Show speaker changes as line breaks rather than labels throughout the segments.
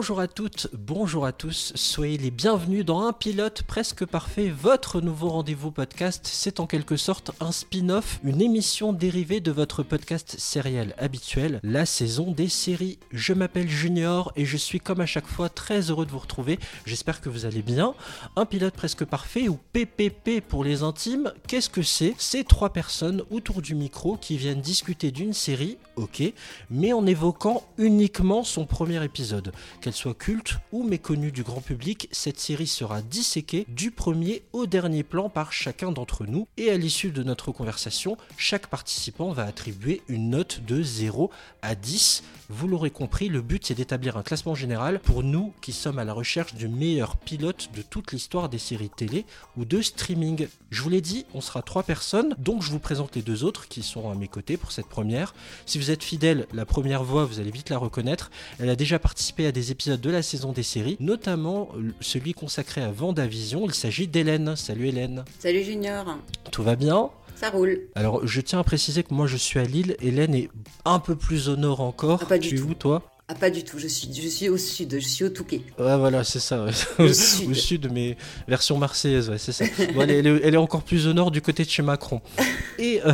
Bonjour à toutes, bonjour à tous, soyez les bienvenus dans Un pilote presque parfait, votre nouveau rendez-vous podcast. C'est en quelque sorte un spin-off, une émission dérivée de votre podcast sériel habituel, la saison des séries. Je m'appelle Junior et je suis comme à chaque fois très heureux de vous retrouver. J'espère que vous allez bien. Un pilote presque parfait ou PPP pour les intimes, qu'est-ce que c'est? C'est trois personnes autour du micro qui viennent discuter d'une série, ok, mais en évoquant uniquement son premier épisode. Qu'elle soit culte ou méconnue du grand public, cette série sera disséquée du premier au dernier plan par chacun d'entre nous et à l'issue de notre conversation, chaque participant va attribuer une note de 0 à 10. Vous l'aurez compris, le but c'est d'établir un classement général pour nous qui sommes à la recherche du meilleur pilote de toute l'histoire des séries télé ou de streaming. Je vous l'ai dit, on sera trois personnes, donc je vous présente les deux autres qui sont à mes côtés pour cette première. Si vous êtes fidèle, la première voix, vous allez vite la reconnaître. Elle a déjà participé à des épisodes de la saison des séries, notamment celui consacré à Vendavision. Il s'agit d'Hélène. Salut Hélène.
Salut Junior.
Tout va bien?
Ça roule.
Alors, je tiens à préciser que moi, je suis à Lille. Hélène est un peu plus au nord encore.
Ah, pas du
tu es
tout.
où, toi?
Ah, pas du tout, je suis, je suis au sud, je suis au Touquet.
Ouais, voilà, c'est ça. ouais.
Au
Au
sud.
mais version marseillaise, ouais, c'est ça. Bon, elle, est, elle est- elle est encore plus au nord du côté de chez Macron. Et, euh,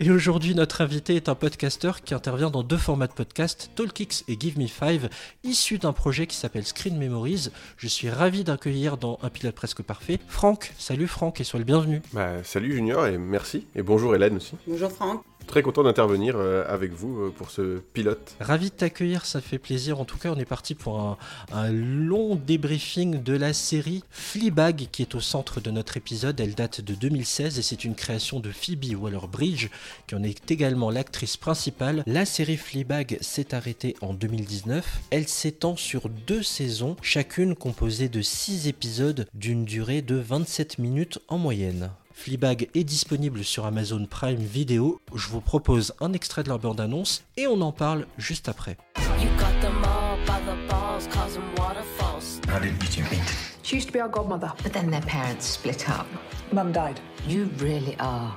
et aujourd'hui, notre invité est un podcasteur qui intervient dans deux formats de podcast, Talkix et Give Me Five, issus d'un projet qui s'appelle Screen Memories. Je suis ravi d'accueillir dans Un pilote presque parfait Franck. Salut Franck et sois le bienvenu.
Bah, salut Junior et merci. Et bonjour Hélène aussi.
Bonjour Franck.
Très content d'intervenir euh, avec vous euh, pour ce pilote.
Ravi de t'accueillir, ça fait plaisir. En tout cas, on est parti pour un, long débriefing de la série Fleabag qui est au centre de notre épisode. Elle date de 2016 et c'est une création de Phoebe Waller-Bridge qui en est également l'actrice principale. La série Fleabag s'est arrêtée en 2019. Elle s'étend sur deux saisons, chacune composée de 6 épisodes d'une durée de 27 minutes en moyenne. Fleabag est disponible sur Amazon Prime Video. Je vous propose un extrait de leur bande-annonce et on en parle juste après.
You got them all by the balls, causing waterfalls.
How did you meet?
She used to be our godmother.
But then their parents split up.
Mum died.
You really are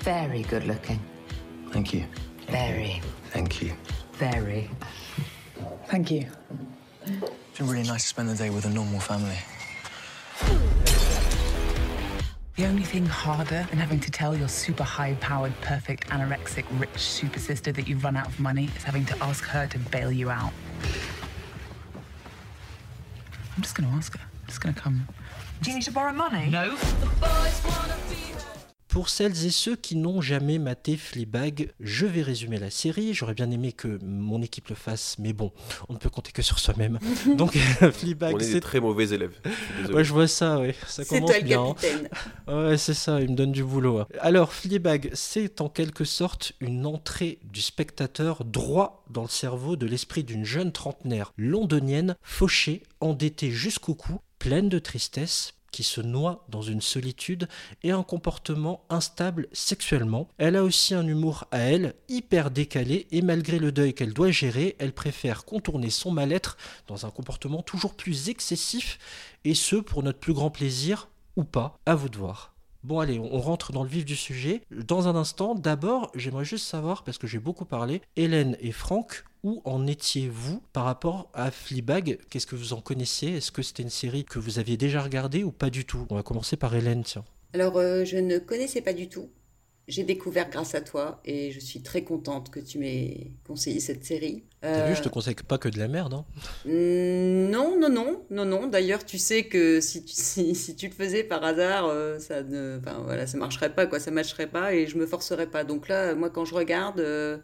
very good looking.
Thank you.
Very,
Thank you.
very.
Thank you.
It's been really nice to spend the day with a normal family.
The only thing harder than having to tell your super high powered, perfect, anorexic, rich super sister that you've run out of money is having to ask her to bail you out. I'm just gonna ask her. I'm just gonna come.
Do you need to borrow money?
No.
Pour celles et ceux qui n'ont jamais maté Fleabag, je vais résumer la série. J'aurais bien aimé que mon équipe le fasse, mais bon, on ne peut compter que sur soi-même. Donc Fleabag,
On est des
c'est...
très mauvais élèves. Je.
Ouais, vois ça, ouais. Ça
C'est
commence
toi le
bien. hein.
capitaine.
Ouais, c'est ça, il me donne du boulot. hein. Alors, Fleabag, c'est en quelque sorte une entrée du spectateur droit dans le cerveau de l'esprit d'une jeune trentenaire londonienne, fauchée, endettée jusqu'au cou, pleine de tristesse qui se noie dans une solitude et un comportement instable sexuellement. Elle a aussi un humour à elle, hyper décalé, et malgré le deuil qu'elle doit gérer, elle préfère contourner son mal-être dans un comportement toujours plus excessif, et ce pour notre plus grand plaisir, ou pas, à vous de voir. Bon allez, on rentre dans le vif du sujet. Dans un instant, d'abord, j'aimerais juste savoir, parce que j'ai beaucoup parlé, Hélène et Franck, où en étiez-vous par rapport à Fleabag? Qu'est-ce que vous en connaissez? Est-ce que c'était une série que vous aviez déjà regardée ou pas du tout? On va commencer par Hélène, tiens.
Alors, euh, je ne connaissais pas du tout. J'ai découvert grâce à toi et je suis très contente que tu m'aies conseillé cette série.
T'as
Euh,
vu, je te conseille pas que de la merde, hein
mm, Non, non, non, non, non. D'ailleurs, tu sais que si tu, si, si tu le faisais par hasard, euh, ça ne, enfin voilà, ça marcherait pas, quoi, ça matcherait pas et je me forcerais pas. Donc là, moi, quand je regarde, euh,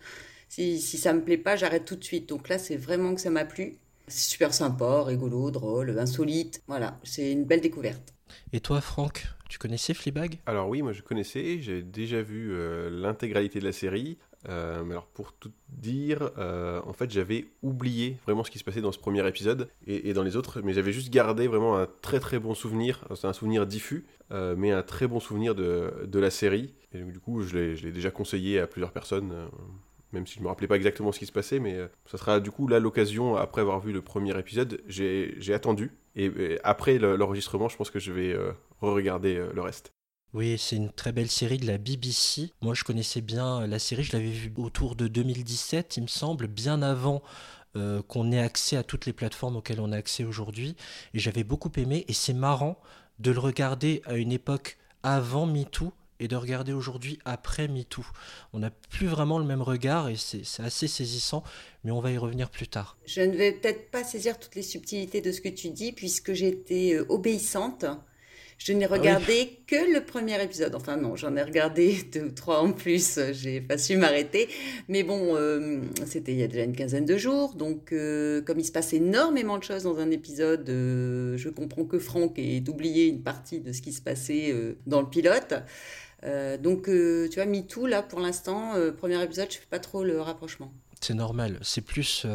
si, si ça me plaît pas, j'arrête tout de suite. Donc là, c'est vraiment que ça m'a plu. C'est super sympa, rigolo, drôle, insolite. Voilà, c'est une belle découverte.
Et toi, Franck, tu connaissais Fleabag?
Alors oui, moi je connaissais, j'ai déjà vu euh, l'intégralité de la série. Euh, mais alors pour tout dire, euh, en fait j'avais oublié vraiment ce qui se passait dans ce premier épisode et, et dans les autres, mais j'avais juste gardé vraiment un très très bon souvenir, c'est un souvenir diffus, euh, mais un très bon souvenir de, de la série. Et donc, du coup je l'ai je l'ai déjà conseillé à plusieurs personnes, euh, même si je me rappelais pas exactement ce qui se passait, mais euh, ça sera du coup là l'occasion, après avoir vu le premier épisode, j'ai attendu, et, après le- l'enregistrement je pense que je vais euh, re-regarder euh, le reste.
Oui, c'est une très belle série de la BBC. Moi, je connaissais bien la série, je l'avais vue autour de 2017, il me semble, bien avant qu'on ait accès à toutes les plateformes auxquelles on a accès aujourd'hui. Et j'avais beaucoup aimé. Et c'est marrant de le regarder à une époque avant MeToo et de regarder aujourd'hui après MeToo. On n'a plus vraiment le même regard et c'est assez saisissant, mais on va y revenir plus tard.
Je ne vais peut-être pas saisir toutes les subtilités de ce que tu dis, puisque j'étais euh, obéissante. Je n'ai regardé que le premier épisode. Enfin non, j'en ai regardé deux ou trois en plus. J'ai pas su m'arrêter. Mais bon, euh, c'était il y a déjà une quinzaine de jours. Donc, euh, comme il se passe énormément de choses dans un épisode, euh, je comprends que Franck ait oublié une partie de ce qui se passait dans le pilote. Euh, donc, euh, tu vois, MeToo, là, pour l'instant, euh, premier épisode, je fais pas trop le rapprochement.
C'est normal, c'est plus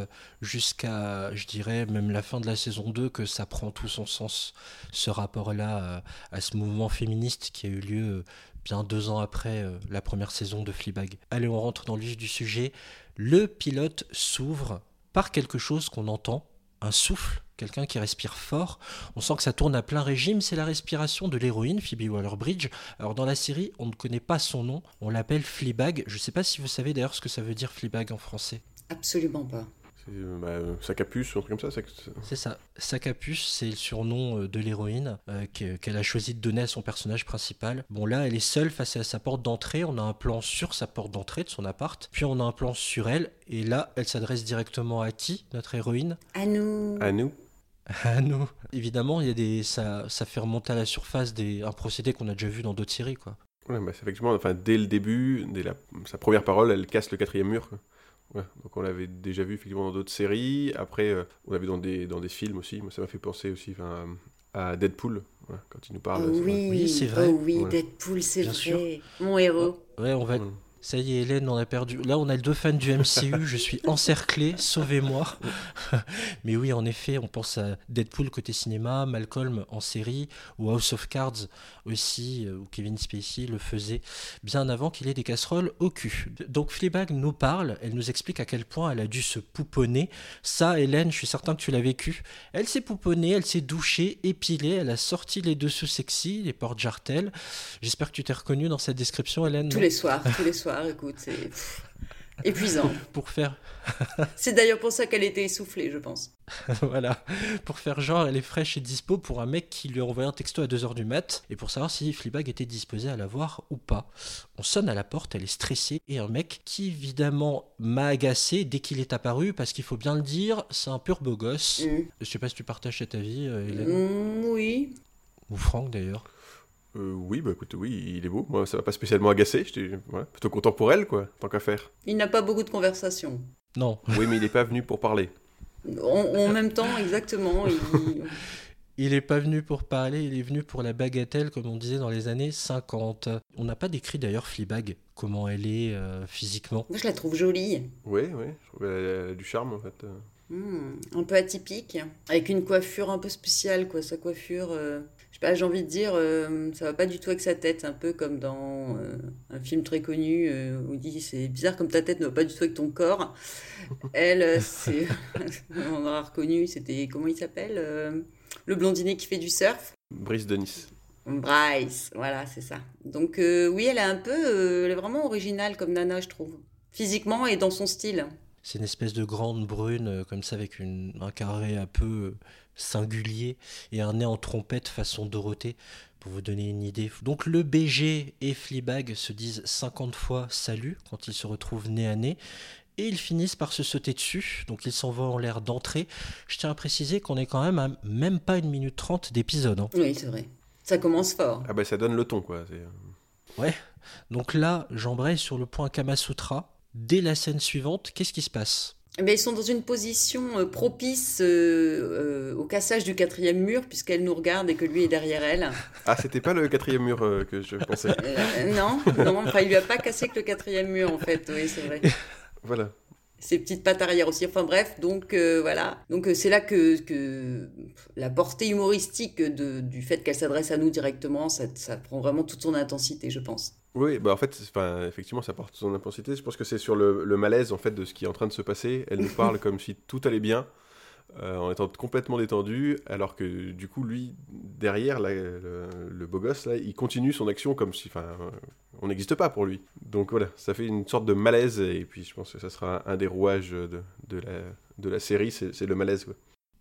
jusqu'à, je dirais, même la fin de la saison 2 que ça prend tout son sens, ce rapport-là à ce mouvement féministe qui a eu lieu bien deux ans après la première saison de Fleabag. Allez, on rentre dans le vif du sujet. Le pilote s'ouvre par quelque chose qu'on entend, un souffle, quelqu'un qui respire fort. On sent que ça tourne à plein régime, c'est la respiration de l'héroïne, Phoebe Waller-Bridge. Alors dans la série, on ne connaît pas son nom, on l'appelle Fleabag. Je ne sais pas si vous savez d'ailleurs ce que ça veut dire Fleabag en français.
Absolument pas.
C'est bah, sa capuce ou un truc comme ça.
C'est ça. Sa capuce, c'est le surnom euh, de l'héroïne euh, que- qu'elle a choisi de donner à son personnage principal. Bon, là, elle est seule face à sa porte d'entrée. On a un plan sur sa porte d'entrée de son appart. Puis on a un plan sur elle. Et là, elle s'adresse directement à qui, notre héroïne?
À nous.
À nous.
À nous. Évidemment, il y a des, ça, ça fait remonter à la surface des, un procédé qu'on a déjà vu dans d'autres séries, quoi.
Ouais, bah, c'est effectivement, enfin, dès le début, dès la- sa première parole, elle casse le quatrième mur. quoi. Ouais, donc on l'avait déjà vu effectivement dans d'autres séries. Après, euh, on l'a vu dans des, dans des films aussi. Moi, ça m'a fait penser aussi à Deadpool, ouais, quand il nous parle.
Oh
c'est vrai.
oui,
Oui, c'est vrai.
Oh oui,
Ouais.
Deadpool, c'est vrai.
sûr.
Mon héros.
Ouais, on va. Ça y est, Hélène, on a perdu. Là, on a deux fans du MCU. je suis encerclé. Sauvez-moi. Mais oui, en effet, on pense à Deadpool côté cinéma, Malcolm en série, ou House of Cards aussi, euh, où Kevin Spacey le faisait bien avant qu'il ait des casseroles au cul. Donc Fleabag nous parle, elle nous explique à quel point elle a dû se pouponner. Ça, Hélène, je suis certain que tu l'as vécu. Elle s'est pouponnée, elle s'est douchée, épilée, elle a sorti les dessous sexy, les portes jartelles. J'espère que tu t'es reconnue dans cette description, Hélène.
Tous les soirs, tous les soirs, écoute, c'est épuisant.
Pour faire
C'est d'ailleurs pour ça qu'elle était essoufflée, je pense.
voilà, pour faire genre elle est fraîche et dispo pour un mec qui lui a envoyé un texto à 2h du mat et pour savoir si Fleabag était disposé à la voir ou pas. On sonne à la porte, elle est stressée et un mec qui évidemment m'a agacé dès qu'il est apparu parce qu'il faut bien le dire, c'est un pur beau gosse.
Mm.
Je sais pas si tu partages cet avis, euh, Hélène,
Mm, oui.
ou Franck d'ailleurs.
Euh, oui, bah écoute, oui, il est beau. Moi, ça m'a pas spécialement agacé. J'étais voilà, plutôt content pour elle, quoi, tant qu'à faire.
Il n'a pas beaucoup de conversation.
Non,
Oui, mais il est pas venu pour parler.
En, en même temps, exactement. il-
il est pas venu pour parler, il est venu pour la bagatelle comme on disait dans les années 50. On n'a pas décrit d'ailleurs Fleabag, comment elle est euh, physiquement.
Moi, je la trouve jolie.
Oui, oui, je trouve qu'elle a du charme, en fait.
Hmm, un peu atypique, avec une coiffure un peu spéciale, quoi. Sa coiffure, euh, pas, j'ai envie de dire, euh, ça va pas du tout avec sa tête, un peu comme dans euh, un film très connu euh, où il dit c'est bizarre comme ta tête ne va pas du tout avec ton corps. Elle, euh, c'est, on aura reconnu, c'était comment il s'appelle, euh, le blondinet qui fait du surf.
Brice de Nice.
Bryce, voilà, c'est ça. Donc euh, oui, elle est un peu, euh, elle est vraiment originale comme Nana, je trouve, physiquement et dans son style.
C'est une espèce de grande brune, comme ça, avec une- un carré un peu euh, singulier et un nez en trompette façon Dorothée, pour vous donner une idée. Donc le BG et Fleabag se disent 50 fois salut quand ils se retrouvent nez à nez. Et ils finissent par se sauter dessus, donc ils s'en vont en l'air d'entrée. Je tiens à préciser qu'on est quand même à même pas une minute trente d'épisode. hein.
Oui, c'est vrai. Ça commence fort.
Ah bah ça donne le ton, quoi. c'est, euh,
Ouais. Donc là, j'embraye sur le point Kamasutra. Dès la scène suivante, qu'est-ce qui se passe?
Eh ben, ils sont dans une position euh, propice euh, euh, au cassage du quatrième mur, puisqu'elle nous regarde et que lui est derrière elle.
Ah, c'était pas le quatrième mur euh, que je pensais.
Non, non, enfin, il lui a pas cassé que le quatrième mur, en fait, oui, c'est vrai.
Voilà.
Ses petites pattes arrière aussi, enfin bref, donc voilà. Donc c'est là que, que la portée humoristique de, du fait qu'elle s'adresse à nous directement, ça, ça prend vraiment toute son intensité, je pense.
Oui, bah en fait, enfin, effectivement, ça porte son intensité. Je pense que c'est sur le, le malaise en fait de ce qui est en train de se passer. Elle nous parle comme si tout allait bien, euh, en étant complètement détendu, alors que du coup, lui, derrière, là, le, le beau gosse, là, il continue son action comme si, enfin, on n'existe pas pour lui. Donc voilà, ça fait une sorte de malaise, et puis je pense que ça sera un des rouages de, de la, de la série, c'est c'est le malaise. quoi.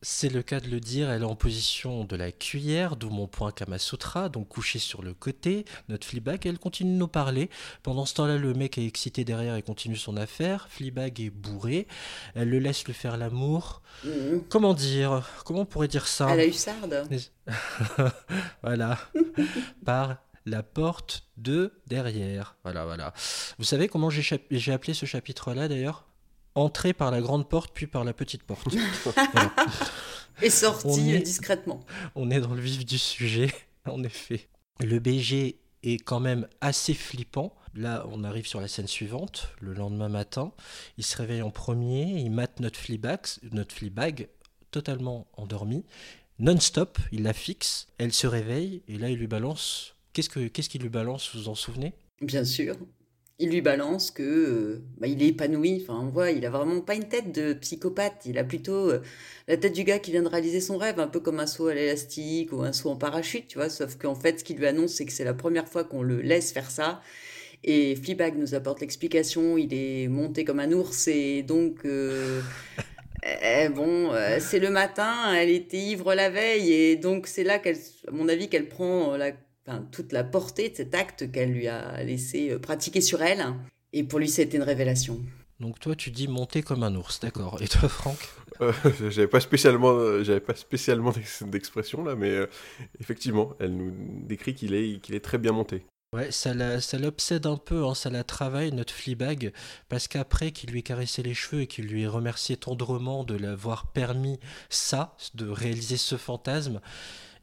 C'est le cas de le dire, elle est en position de la cuillère, d'où mon point Kamasutra, donc couchée sur le côté, notre Fleabag, elle continue de nous parler. Pendant ce temps-là, le mec est excité derrière et continue son affaire. Fleabag est bourré, elle le laisse lui faire l'amour.
Mhm.
Comment dire? Comment on pourrait dire ça?
Elle a eu sarde.
Voilà, par la porte de derrière. Voilà, voilà. Vous savez comment j'ai appelé ce chapitre-là d'ailleurs? Entrer par la grande porte, puis par la petite porte. Voilà.
Et sorti euh, discrètement.
On est dans le vif du sujet, en effet. Le BG est quand même assez flippant. Là, on arrive sur la scène suivante, le lendemain matin. Il se réveille en premier, il mate notre Fleabag, notre Fleabag totalement endormie, non-stop, il la fixe, elle se réveille, et là, il lui balance... Qu'est-ce que- qu'est-ce qu'il lui balance, vous vous en souvenez?
Bien sûr. Il lui balance que euh, bah, il est épanoui. Enfin, on voit, il a vraiment pas une tête de psychopathe. Il a plutôt euh, la tête du gars qui vient de réaliser son rêve, un peu comme un saut à l'élastique ou un saut en parachute, tu vois. Sauf qu'en fait, ce qu'il lui annonce, c'est que c'est la première fois qu'on le laisse faire ça. Et Fleabag nous apporte l'explication. Il est monté comme un ours et donc. euh, eh, bon, euh, c'est le matin, elle était ivre la veille et donc c'est là qu'elle, à mon avis, qu'elle prend la enfin, toute la portée de cet acte qu'elle lui a laissé euh, pratiquer sur elle. Et pour lui, c'était une révélation.
Donc toi, tu dis monter comme un ours, d'accord. Et toi, Franck
Euh, j'avais pas spécialement, euh, j'avais pas spécialement d'ex- d'expression là, mais euh, effectivement, elle nous décrit qu'il est, qu'il est très bien monté.
Ouais, ça ça l'obsède un peu, hein, ça la travaille, notre Fleabag, parce qu'après qu'il lui ait caressé les cheveux et qu'il lui ait remercié tendrement de l'avoir permis ça, de réaliser ce fantasme,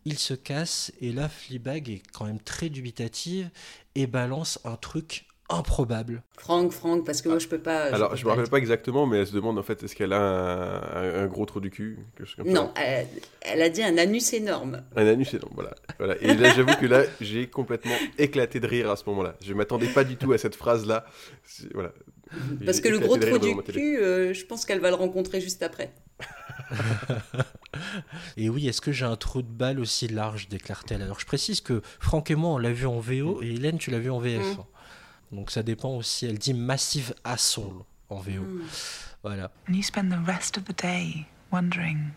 il se casse, et là, Fleabag est quand même très dubitative et balance un truc improbable.
Franck, Franck, parce que moi, je peux pas.
Alors,
peux
je me rappelle pas exactement, mais elle se demande en fait est-ce qu'elle a un, gros trou du cul, quelque chose comme ça.
Non, elle, elle a dit un anus énorme.
Un anus énorme, voilà. voilà. Et là, j'avoue que là, j'ai complètement éclaté de rire à ce moment-là. Je m'attendais pas du tout à cette phrase-là. C'est- Voilà.
Parce que le gros trou du cul, euh, je pense qu'elle va le rencontrer juste après.
Et oui, est-ce que j'ai un trou de balle aussi large, déclare-t-elle Alors je précise que Franck et moi, on l'a vu en VO, et Hélène, tu l'as vu en VF.
Mm.
Donc ça dépend aussi, elle dit Massive Assault en VO.
Mm.
Voilà.
And you spend the rest of the day wondering.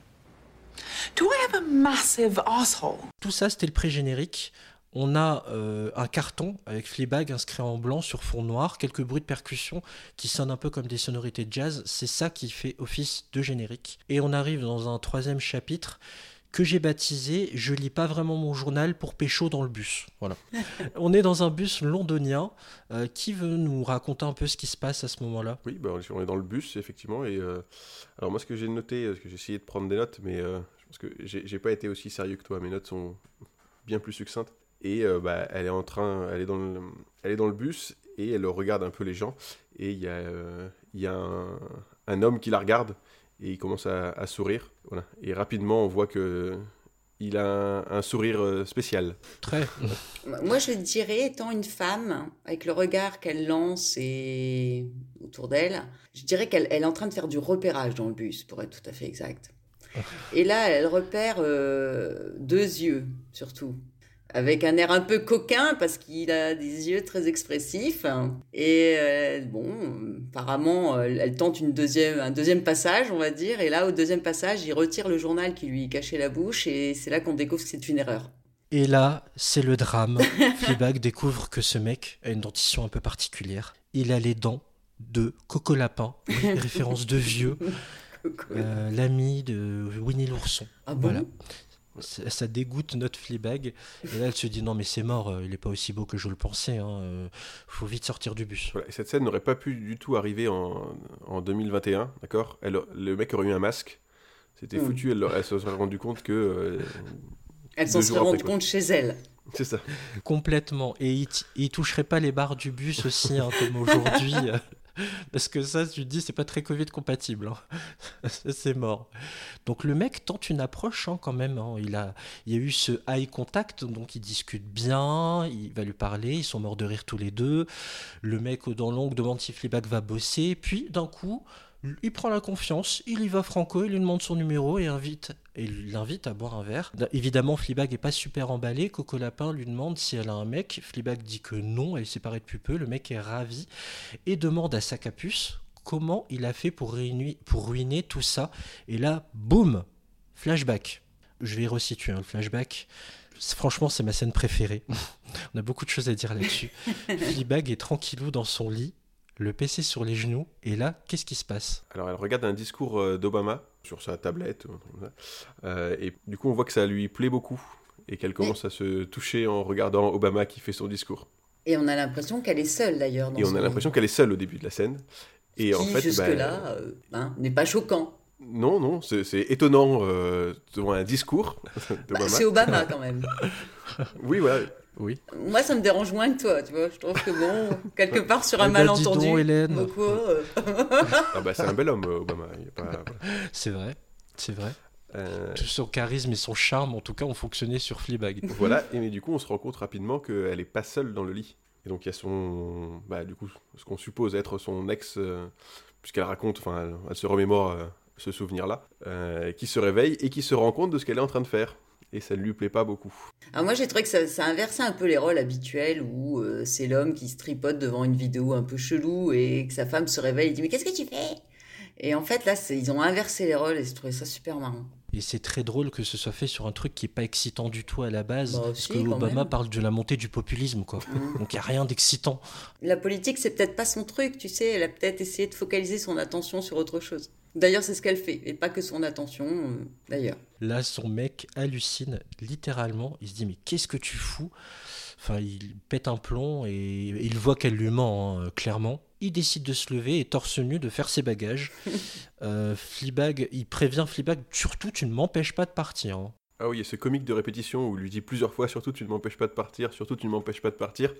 Do I have a massive asshole?
Tout ça, c'était le pré-générique. On a euh, un carton avec Fleabag inscrit en blanc sur fond noir, quelques bruits de percussion qui sonnent un peu comme des sonorités de jazz. C'est ça qui fait office de générique. Et on arrive dans un troisième chapitre que j'ai baptisé Je lis pas vraiment mon journal pour pécho dans le bus. Voilà. on est dans un bus londonien. Euh, qui veut nous raconter un peu ce qui se passe à ce moment-là?
Oui, bah, on est dans le bus, effectivement. Et euh, alors, moi, ce que j'ai noté, parce que j'ai essayé de prendre des notes, mais euh, je pense que j'ai j'ai pas été aussi sérieux que toi. Mes notes sont bien plus succinctes. Et euh, bah, elle est en train, elle est, dans le, elle est dans le bus et elle regarde un peu les gens. Et il y a, euh, il y a un, un homme qui la regarde et il commence à, à sourire. Voilà. Et rapidement, on voit que il a un, un sourire euh, spécial.
Très.
Moi, je dirais, étant une femme, avec le regard qu'elle lance et autour d'elle, je dirais qu'elle elle est en train de faire du repérage dans le bus, pour être tout à fait exact. Et là, elle repère euh, deux yeux, surtout, avec un air un peu coquin, parce qu'il a des yeux très expressifs. Et euh, bon, apparemment, elle, elle tente une deuxième, un deuxième passage, on va dire. Et là, au deuxième passage, il retire le journal qui lui cachait la bouche, et c'est là qu'on découvre que c'est une erreur.
Et là, c'est le drame. Fleabag découvre que ce mec a une dentition un peu particulière. Il a les dents de Coco Lapin, référence de vieux, euh, l'ami de Winnie l'ourson.
Ah bon?
Voilà. Ça, ça dégoûte notre Fleabag. Et là, elle se dit non, mais c'est mort, euh, il est pas aussi beau que je le pensais. Hein. euh, faut vite sortir du bus.
Voilà, et cette scène n'aurait pas pu du tout arriver en, en 2021, d'accord? Elle- Le mec aurait eu un masque, c'était
Mm.
foutu, elle, elle se serait rendu compte que... euh,
Elle s'en serait rendue compte chez elle.
c'est ça.
Complètement. Et il, il toucherait pas les barres du bus aussi, hein, comme aujourd'hui. Parce que ça, tu te dis, c'est pas très Covid compatible. hein. C'est mort. Donc le mec tente une approche hein, quand même. hein. Il, a, y a eu ce eye contact, donc ils discutent bien, il va lui parler, ils sont morts de rire tous les deux. Le mec dans l'ongle demande si Fleabag va bosser. Puis d'un coup, il prend la confiance, il y va franco, il lui demande son numéro et invite et l'invite à boire un verre. Évidemment, Fleabag est pas super emballé. Coco Lapin lui demande si elle a un mec. Fleabag dit que non, elle s'est séparée depuis peu. Le mec est ravi et demande à sa capuce, comment il a fait pour ruiner, pour ruiner tout ça. Et là, boum, flashback. Je vais resituer hein, le flashback. Franchement, c'est ma scène préférée. On a beaucoup de choses à dire là-dessus. Fleabag est tranquillou dans son lit, le PC sur les genoux, et là, qu'est-ce qui se passe?
Alors elle regarde un discours euh, d'Obama sur sa tablette. Euh, et du coup on voit que ça lui plaît beaucoup et qu'elle commence à se toucher en regardant Obama qui fait son discours.
Et on a l'impression qu'elle est seule d'ailleurs. dans
Et on a l'impression qu'elle est seule au début de la scène. Et
qui,
en fait, bah,
jusque-là, euh, hein, n'est pas choquant.
non, non, c'est c'est étonnant euh, devant un discours
Bah,
d'Obama.
c'est Obama quand même.
oui, voilà.
Oui.
Moi, ça me dérange moins que toi, tu vois. Je trouve que bon, quelque part sur un
dis
malentendu.
donc, Hélène.
bah, quoi, euh,
Ah bah, c'est un bel homme, Obama. Pas-.
C'est vrai, c'est vrai.
Euh,
Tout son charisme et son charme, en tout cas, ont fonctionné sur Fleabag.
Voilà, et mais du coup, on se rend compte rapidement qu'elle est pas seule dans le lit. Et donc, il y a son. Bah, du coup, ce qu'on suppose être son ex, euh, puisqu'elle raconte, enfin, elle, elle se remémore euh, ce souvenir-là, euh, qui se réveille et qui se rend compte de ce qu'elle est en train de faire. Et ça ne lui plaît pas beaucoup.
Alors moi, j'ai trouvé que ça, ça inversait un peu les rôles habituels où euh, c'est l'homme qui se tripote devant une vidéo un peu chelou et que sa femme se réveille et dit mais qu'est-ce que tu fais? Et en fait, là, ils ont inversé les rôles et j'ai trouvé ça super marrant.
Et c'est très drôle que ce soit fait sur un truc qui est pas excitant du tout à la base.
Bah,
parce que Obama
même.
parle de la montée du populisme, quoi.
Mhm.
Donc il n'y a rien d'excitant.
La politique, c'est peut-être pas son truc, tu sais. Elle a peut-être essayé de focaliser son attention sur autre chose. D'ailleurs, c'est ce qu'elle fait, et pas que son attention, euh, d'ailleurs.
Là, son mec hallucine littéralement. Il se dit mais qu'est-ce que tu fous? Enfin, il pète un plomb et il voit qu'elle lui ment, hein, clairement. Il décide de se lever et torse nu de faire ses bagages. euh, Fleabag, il prévient Fleabag, surtout tu ne m'empêches pas de partir. hein.
Ah oui, a ce comique de répétition où il lui dit plusieurs fois surtout tu ne m'empêches pas de partir, surtout tu ne m'empêches pas de partir.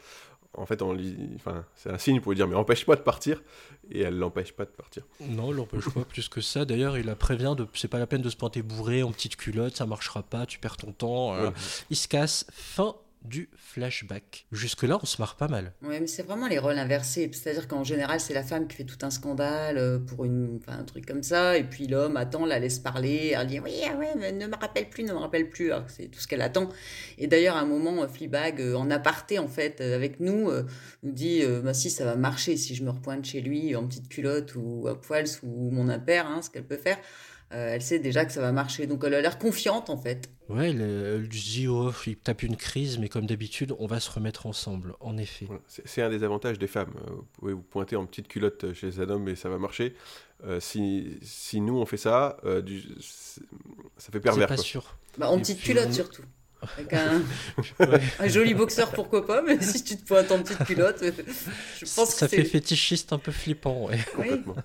En fait, on lui... enfin, c'est un signe pour lui dire mais empêche-moi de partir. Et elle l'empêche pas de partir.
Non, l'empêche pas plus que ça. D'ailleurs, il la prévient de c'est pas la peine de se pointer bourré en petite culotte, ça marchera pas, tu perds ton temps. euh,
Ouais.
Il se casse. Fin du flashback. Jusque-là, on se marre pas mal.
Ouais, mais c'est vraiment les rôles inversés. C'est-à-dire qu'en général, c'est la femme qui fait tout un scandale euh, pour une, un truc comme ça, et puis l'homme attend, la laisse parler, elle dit oui, ah mais ne me rappelle plus, ne me rappelle plus. C'est tout ce qu'elle attend. Et d'ailleurs, à un moment, euh, Fleabag, euh, en aparté en fait, avec nous, nous dit bah si, ça va marcher si je me repointe chez lui en petite culotte ou à poil sous mon impair, hein, ce qu'elle peut faire. Euh, elle sait déjà que ça va marcher, donc elle a l'air confiante en fait.
Ouais, elle, elle dit oh, il tape une crise, mais comme d'habitude, on va se remettre ensemble. En effet.
Voilà. C'est c'est un des avantages des femmes. Euh, Vous pouvez vous pointer en petite culotte chez un homme et ça va marcher. Euh, si, si nous on fait ça, euh, du- c'est- ça fait
C'est
pervers.
pas
quoi.
sûr.
Bah, en
Et
petite
puis,
culotte surtout. Avec un,
Ouais.
un joli boxeur, pourquoi pas, mais si tu te pointes en petite culotte, je pense
ça
que
fait
c'est.
fétichiste un peu flippant. ouais.
Oui.
Complètement.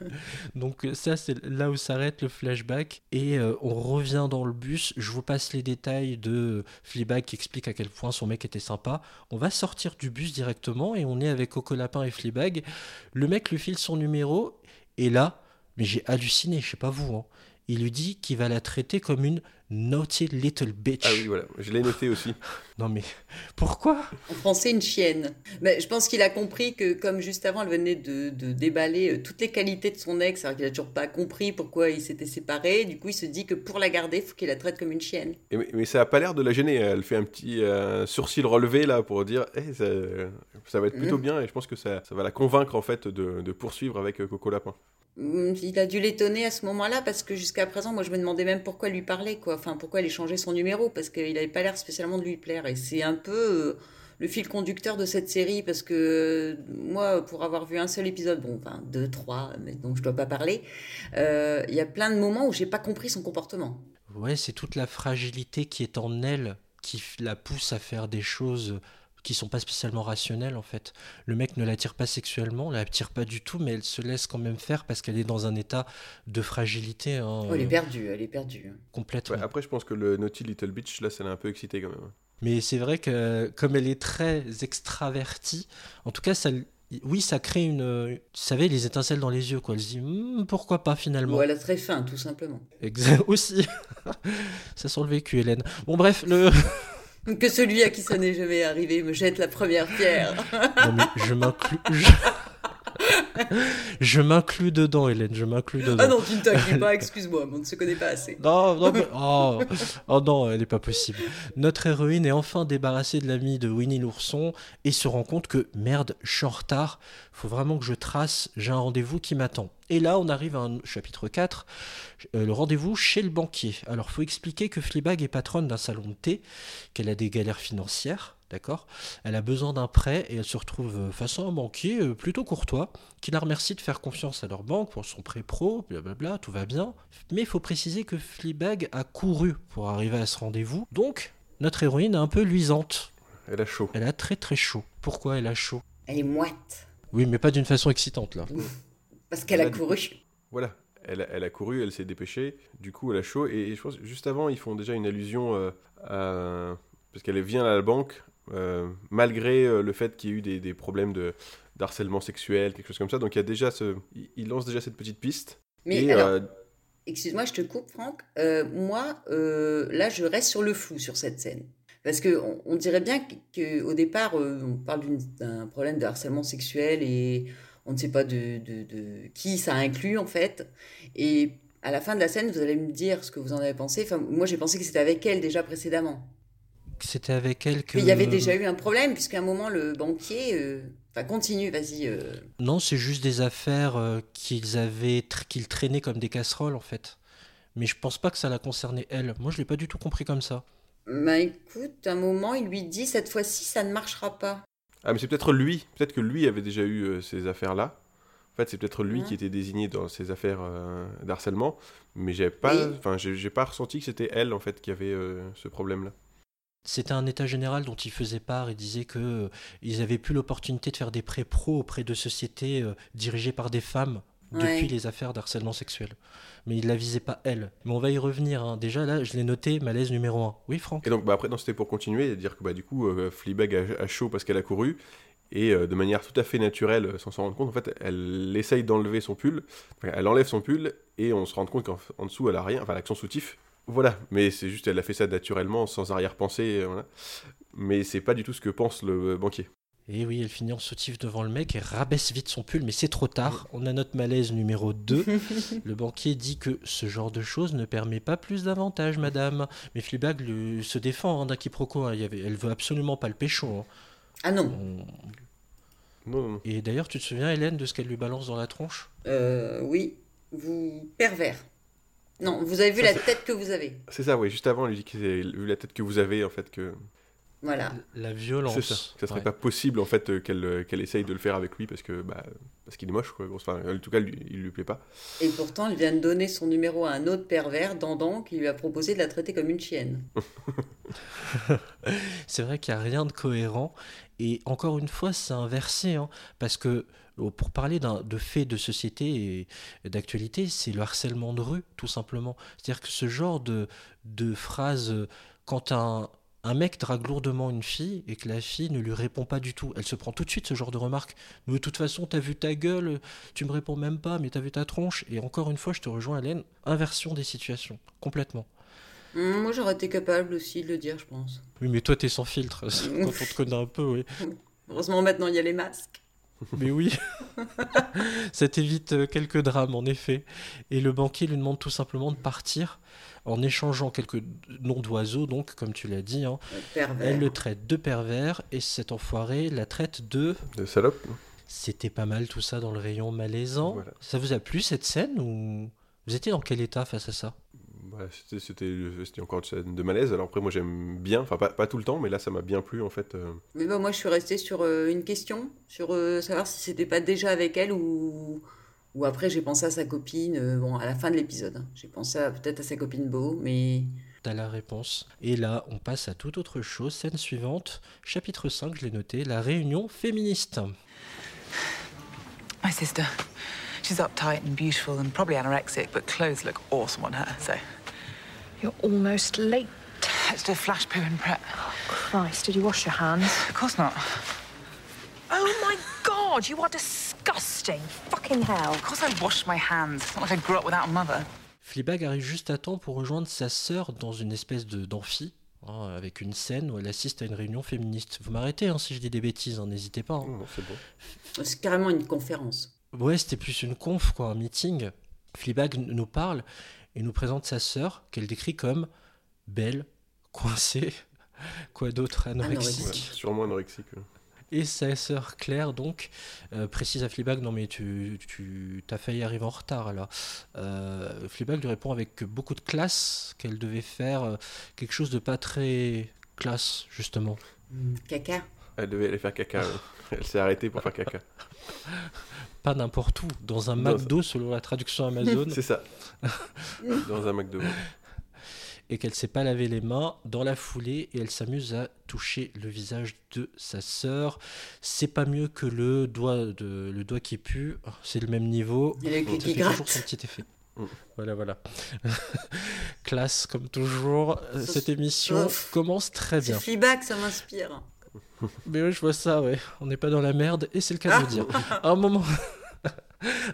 Donc euh, ça, c'est là où s'arrête le flashback. Et euh, on revient dans le bus. Je vous passe les détails de Fleabag qui explique à quel point son mec était sympa. On va sortir du bus directement et on est avec Coco Lapin et Fleabag. Le mec lui file son numéro. Et là, mais j'ai halluciné, je sais pas vous. hein. Il lui dit qu'il va la traiter comme une naughty little bitch.
Ah oui, voilà. Je l'ai noté aussi.
Non mais pourquoi?
En français, une chienne. Mais je pense qu'il a compris que, comme juste avant, elle venait de, de déballer euh, toutes les qualités de son ex, alors qu'il a toujours pas compris pourquoi ils s'étaient séparés. Du coup, il se dit que pour la garder, il faut qu'il la traite comme une chienne.
Et mais, mais ça a pas l'air de la gêner. Elle fait un petit euh, sourcil relevé là pour dire Eh, ça, ça va être plutôt
Mhm.
bien et je pense que ça, ça va la convaincre en fait de, de poursuivre avec euh, Coco Lapin.
Hum, Il a dû l'étonner à ce moment-là parce que jusqu'à présent, moi, je me demandais même pourquoi lui parler, quoi. Enfin, pourquoi elle échangeait son numéro parce qu'il avait pas l'air spécialement de lui plaire. Et c'est un peu euh, le fil conducteur de cette série parce que euh, moi, pour avoir vu un seul épisode, bon, enfin deux, trois, mais dont je dois pas parler, euh, il y a plein de moments où j'ai pas compris son comportement.
Ouais, c'est toute la fragilité qui est en elle qui la pousse à faire des choses qui sont pas spécialement rationnelles en fait. Le mec ne l'attire pas sexuellement, l'attire pas du tout, mais elle se laisse quand même faire parce qu'elle est dans un état de fragilité hein,
Oh, elle est perdue, elle est perdue.
complètement.
Ouais, après, je pense que le Naughty Little Bitch là, ça l'a un peu excité quand même.
Mais c'est vrai que comme elle est très extravertie, en tout cas ça oui, ça crée une vous savez les étincelles dans les yeux quoi. Elle se dit Hmm, pourquoi pas finalement?
Ou elle a très faim, tout simplement.
Exact aussi. ça sent le vécu Hélène. Bon bref, le
Que celui à qui ça n'est jamais arrivé me jette la première pierre.
Non, mais je m'inclus. Je... Je m'inclus dedans, Hélène, je m'inclus dedans.
Ah non, tu ne t'inclus pas, excuse-moi, on ne se connaît pas assez.
Non, non, mais- oh, oh non, elle n'est pas possible. Notre héroïne est enfin débarrassée de l'ami de Winnie l'ourson et se rend compte que merde, je suis en retard, faut vraiment que je trace, j'ai un rendez-vous qui m'attend. Et là, on arrive à un chapitre 4, euh, le rendez-vous chez le banquier. Alors, faut expliquer que Fleabag est patronne d'un salon de thé, qu'elle a des galères financières, d'accord? Elle a besoin d'un prêt et elle se retrouve euh, face à un banquier euh, plutôt courtois qui la remercie de faire confiance à leur banque pour son prêt pro, blablabla, tout va bien. Mais il faut préciser que Fleabag a couru pour arriver à ce rendez-vous, donc notre héroïne est un peu luisante.
Elle a chaud.
Elle a très très chaud. Pourquoi elle a chaud?
Elle est moite,
Oui, mais pas d'une façon excitante là.
parce qu'elle a couru.
Voilà. Elle, a- elle a couru, elle s'est dépêchée. Du coup, elle a chaud. Et, je pense juste avant, ils font déjà une allusion euh, à. Parce qu'elle vient à la banque, malgré euh, le fait qu'il y ait eu des, des problèmes de d'harcèlement sexuel, quelque chose comme ça. Donc il y a déjà ce. Il, il lance déjà cette petite piste.
Mais
et
alors,
euh,
excuse-moi, je te coupe, Franck. Euh, moi, euh, là, je reste sur le flou sur cette scène. Parce que on, dirait bien qu'au départ, euh, on parle d'un problème de harcèlement sexuel et on ne sait pas de, de- de qui ça inclut, en fait. Et à la fin de la scène, vous allez me dire ce que vous en avez pensé. Enfin, moi, j'ai pensé que c'était avec elle déjà précédemment.
C'était avec elle que.
Il y avait déjà eu un problème, puisqu'à un moment, le banquier... euh, Enfin, continue, vas-y. euh.
Non, c'est juste des affaires euh, qu'ils avaient, qu'ils traînaient comme des casseroles en fait. Mais je pense pas que ça la concernait elle. Moi, je l'ai pas du tout compris comme ça.
Bah écoute, un moment, il lui dit, cette fois-ci, ça ne marchera pas.
Ah, mais c'est peut-être lui. Peut-être que lui avait déjà eu euh, ces affaires-là. En fait, c'est peut-être lui
Mhm.
qui était désigné dans ces affaires euh, d'harcèlement. Mais j'ai pas,
Oui.
enfin, j'ai j'ai pas ressenti que c'était elle en fait qui avait euh, ce problème-là.
C'était un état général dont il faisait part et disait que euh, ils avaient plus l'opportunité de faire des prêts pro auprès de sociétés euh, dirigées par des femmes
Ouais.
depuis les affaires d'harcèlement sexuel. Mais il la visait pas elle. Mais on va y revenir. hein. Déjà là, je l'ai noté, malaise numéro 1. Oui, Franck?
Et donc, bah, après, c'était pour continuer et dire que bah, du coup, euh, Fleabag a, a chaud parce qu'elle a couru. Et euh, de manière tout à fait naturelle, euh, sans s'en rendre compte, en fait, elle essaye d'enlever son pull. Enfin, elle enlève son pull et on se rend compte qu'en en dessous, elle a rien. Enfin, l'action soutif. Voilà. Mais c'est juste, elle a fait ça naturellement, sans arrière-pensée. euh, voilà. Mais c'est pas du tout ce que pense le banquier.
Et oui, elle finit en sautif devant le mec et rabaisse vite son pull, mais c'est trop tard. On a notre malaise numéro 2. le banquier dit que ce genre de choses ne permet pas plus d'avantages, madame. Mais Fleabag le- se défend hein, d'un quiproquo. hein. Il y avait- Elle veut absolument pas le pécho. hein.
Ah non,
On-
Non, non, non.
Et d'ailleurs, tu te souviens, Hélène, de ce qu'elle lui balance dans la tronche?
Euh, oui, vous pervers. Non, vous avez vu
Ça,
la tête que vous avez.
C'est ça, oui. Juste avant, elle lui dit que c'est vu la tête que vous avez, en fait, que
Voilà.
La violence.
c'est ça. Que ça serait
Ouais.
pas possible, en fait, euh, qu'elle euh, qu'elle essaye de le faire avec lui parce que bah, parce qu'il est moche, quoi. Enfin, en tout cas, lui, il lui plaît pas.
Et pourtant, il vient de donner son numéro à un autre pervers, Dandan, qui lui a proposé de la traiter comme une chienne.
C'est vrai qu'il n'y a rien de cohérent. Et encore une fois, c'est inversé. hein, parce que pour parler de faits de société et d'actualité, c'est le harcèlement de rue, tout simplement. C'est-à-dire que ce genre de, de phrase, quand un, un mec drague lourdement une fille et que la fille ne lui répond pas du tout, elle se prend tout de suite ce genre de remarque. Mais de toute façon, t'as vu ta gueule, tu me réponds même pas, mais t'as vu ta tronche. Et encore une fois, je te rejoins, Hélène, inversion des situations, complètement.
Hum, moi, j'aurais été capable aussi de le dire, je pense.
Oui, mais toi, t'es sans filtre. Quand on te connaît un peu, oui.
Heureusement, maintenant, il y a les masques.
Mais oui, ça t'évite euh, quelques drames en effet. Et le banquier lui demande tout simplement de partir en échangeant quelques noms d'oiseaux, donc comme tu l'as dit. hein. Elle le traite de pervers et cet enfoiré la traite de...
De salope.
C'était pas mal tout ça dans le rayon malaisant.
Voilà.
Ça vous a plu cette scène ou vous étiez dans quel état face à ça?
Bah, c'était- c'était c'était encore une scène de malaise. Alors après, moi, j'aime bien. Enfin, pas, pas tout le temps, mais là, ça m'a bien plu, en fait. euh.
Mais bah, moi, je suis restée sur euh, une question, sur euh, savoir si c'était pas déjà avec elle ou, ou après j'ai pensé à sa copine, euh, bon, à la fin de l'épisode. hein. J'ai pensé à- peut-être à sa copine Beau, mais
T'as la réponse. Et là, on passe à toute autre chose. Scène suivante, chapitre 5, je l'ai noté, la réunion féministe.
My sister. She's uptight and beautiful and probably anorexic, but clothes look awesome on her, so.
You're almost late.
Let's do a flash poo and prep.
Christ, did you wash your hands?
Of course not.
Oh my god, you are disgusting. Fucking hell.
Of course I wash my hands. It's not like I grew up without a mother.
Fleabag arrive juste à temps pour rejoindre sa sœur dans une espèce de d'amphi, hein, avec une scène où elle assiste à une réunion féministe. Vous m'arrêtez hein, si je dis des bêtises, hein, n'hésitez pas. hein.
C'est bon.
c'est carrément une conférence.
Ouais, c'était plus une conf, quoi, un meeting. Fleabag nous parle et nous présente sa sœur, qu'elle décrit comme belle, coincée, quoi d'autre, anorexique.
Ouais, sûrement anorexique. ouais.
Et sa sœur Claire, donc, euh, précise à Fleabag Non, mais tu, tu as failli arriver en retard là. Euh, Fleabag lui répond avec beaucoup de classe qu'elle devait faire euh, quelque chose de pas très classe, justement.
Caca.
Elle devait aller faire caca. ouais. Elle s'est arrêtée pour faire caca.
Pas n'importe où, dans un
Dans-
McDo selon la traduction Amazon.
C'est ça. Dans un McDo.
et qu'elle s'est pas lavé les mains dans la foulée et elle s'amuse à toucher le visage de sa sœur. C'est pas mieux que le doigt de le doigt qui pue, c'est le même niveau.
Et le
Ça
qui
fait toujours son petit effet.
Mm.
Voilà, voilà. Classe comme toujours. Euh, Cette
c'est-
émission commence très
C'est
bien.
Fleabag, ça m'inspire.
Mais oui, je vois ça, ouais. On n'est pas dans la merde et c'est le cas de le dire. À un moment.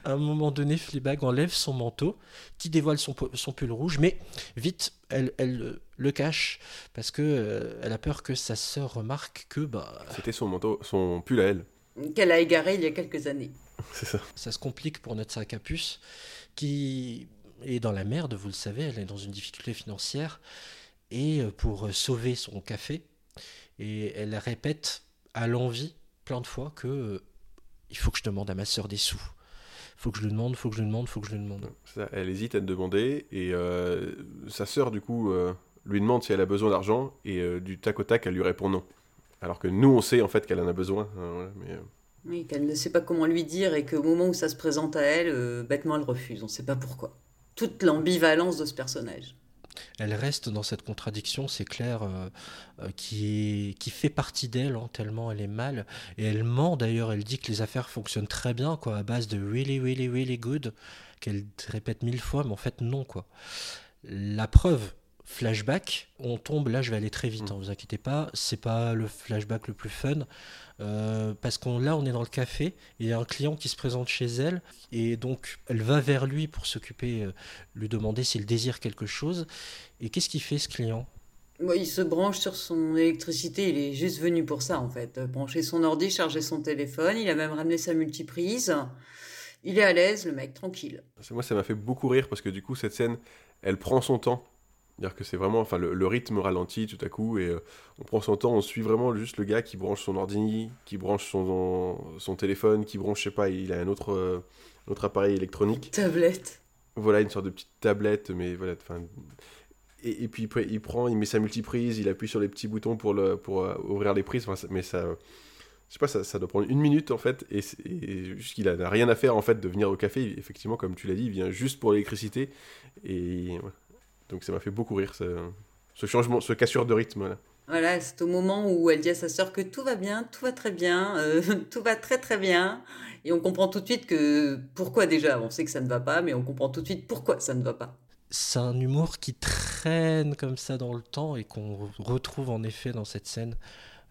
À un moment donné, Fleabag enlève son manteau, qui dévoile son, son pull rouge, mais vite, elle, elle euh, le cache parce que euh, elle a peur que sa sœur remarque que bah,
C'était son manteau, son pull à elle.
Qu'elle a égaré il y a quelques années.
C'est ça.
ça se complique pour notre sac à puce, qui est dans la merde, vous le savez, elle est dans une difficulté financière, et euh, pour sauver son café, et elle répète à l'envie plein de fois que euh, il faut que je demande à ma sœur des sous. Faut que je lui demande, faut que je lui demande, faut que je lui demande.
Ça. Elle hésite à te demander et euh, sa sœur du coup euh, lui demande si elle a besoin d'argent et euh, du tac au tac elle lui répond non. Alors que nous on sait en fait qu'elle en a besoin. hein, voilà, mais, euh,
Oui, qu'elle ne sait pas comment lui dire et qu'au moment où ça se présente à elle, euh, bêtement elle refuse. On ne sait pas pourquoi. Toute l'ambivalence de ce personnage.
Elle reste dans cette contradiction, c'est clair, euh, euh, qui, est, qui fait partie d'elle, hein, tellement elle est mal. Et elle ment d'ailleurs, elle dit que les affaires fonctionnent très bien, quoi, à base de really, really, really good, qu'elle répète mille fois, mais en fait non, quoi. La preuve, flashback, on tombe, là je vais aller très vite, hein, vous inquiétez pas, c'est pas le flashback le plus fun, euh, parce qu'on là on est dans le café, il y a un client qui se présente chez elle, et donc elle va vers lui pour s'occuper, euh, lui demander s'il désire quelque chose, et qu'est-ce qu'il fait ce client?
Moi, il se branche sur son électricité, il est juste venu pour ça en fait. Brancher son ordi, charger son téléphone, il a même ramené sa multiprise. Il est à l'aise, le mec, tranquille.
c'est- moi ça m'a fait beaucoup rire parce que du coup cette scène elle prend son temps. C'est-à-dire que c'est vraiment, enfin le, le rythme ralentit tout à coup et euh, on prend son temps, on suit vraiment juste le gars qui branche son ordi, qui branche son, son téléphone, qui branche, je sais pas, il a un autre, euh, un autre appareil électronique.
Tablette.
Voilà, une sorte de petite tablette, mais voilà, enfin. Et, et puis il prend, il met sa multiprise, il appuie sur les petits boutons pour, le, pour euh, ouvrir les prises, enfin, mais ça. Je sais pas, ça, ça doit prendre une minute en fait, et, et juste qu'il n'a rien à faire en fait de venir au café. Effectivement, comme tu l'as dit, il vient juste pour l'électricité, et voilà. Donc ça m'a fait beaucoup rire ce, ce changement, ce cassure de rythme là.
Voilà, c'est au moment où elle dit à sa sœur que tout va bien, tout va très bien, euh, tout va très très bien. Et on comprend tout de suite que pourquoi déjà, on sait que ça ne va pas, mais on comprend tout de suite pourquoi ça ne va pas.
C'est un humour qui traîne comme ça dans le temps et qu'on retrouve en effet dans cette scène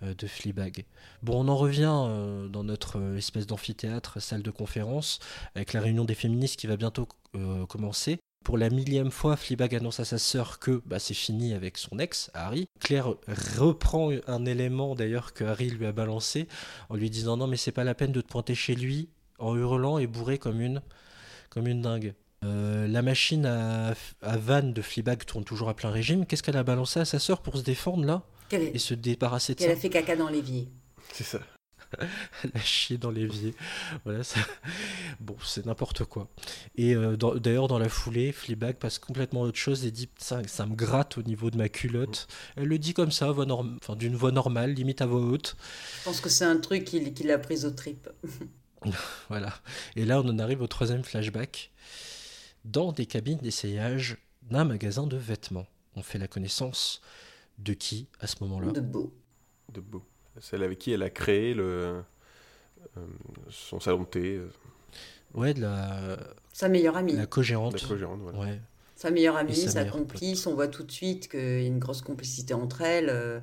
euh, de Fleabag. Bon, on en revient euh, dans notre espèce d'amphithéâtre, salle de conférence, avec la réunion des féministes qui va bientôt euh, commencer. Pour la millième fois, Fleabag annonce à sa sœur que bah, c'est fini avec son ex, Harry. Claire reprend un élément d'ailleurs que Harry lui a balancé en lui disant non mais c'est pas la peine de te pointer chez lui en hurlant et bourré comme une, comme une dingue. Euh, la machine à, à vanne de Fleabag tourne toujours à plein régime. Qu'est-ce qu'elle a balancé à sa sœur pour se défendre là et se débarrasser de ça
a fait caca dans l'évier.
C'est ça.
Elle a chié dans l'évier. Voilà, ça... Bon, c'est n'importe quoi. Et euh, d'ailleurs, dans la foulée, Fleabag passe complètement à autre chose et dit ça, ça me gratte au niveau de ma culotte. Elle le dit comme ça, voix norm- enfin, d'une voix normale, limite à voix haute.
Je pense que c'est un truc qu'il qu'il a pris aux tripes.
Voilà. Et là, on en arrive au troisième flashback. Dans des cabines d'essayage d'un magasin de vêtements. On fait la connaissance de qui à ce moment-là?
De beau.
De beau. Celle avec qui elle a créé le, euh, son salon de thé, euh,
Ouais, de la,
Sa meilleure amie.
la co-gérante.
la co-gérante, voilà.
Ouais.
Sa meilleure amie,
sa
sa,
meilleure
complice, on voit tout de suite qu'il y a une grosse complicité entre elles euh,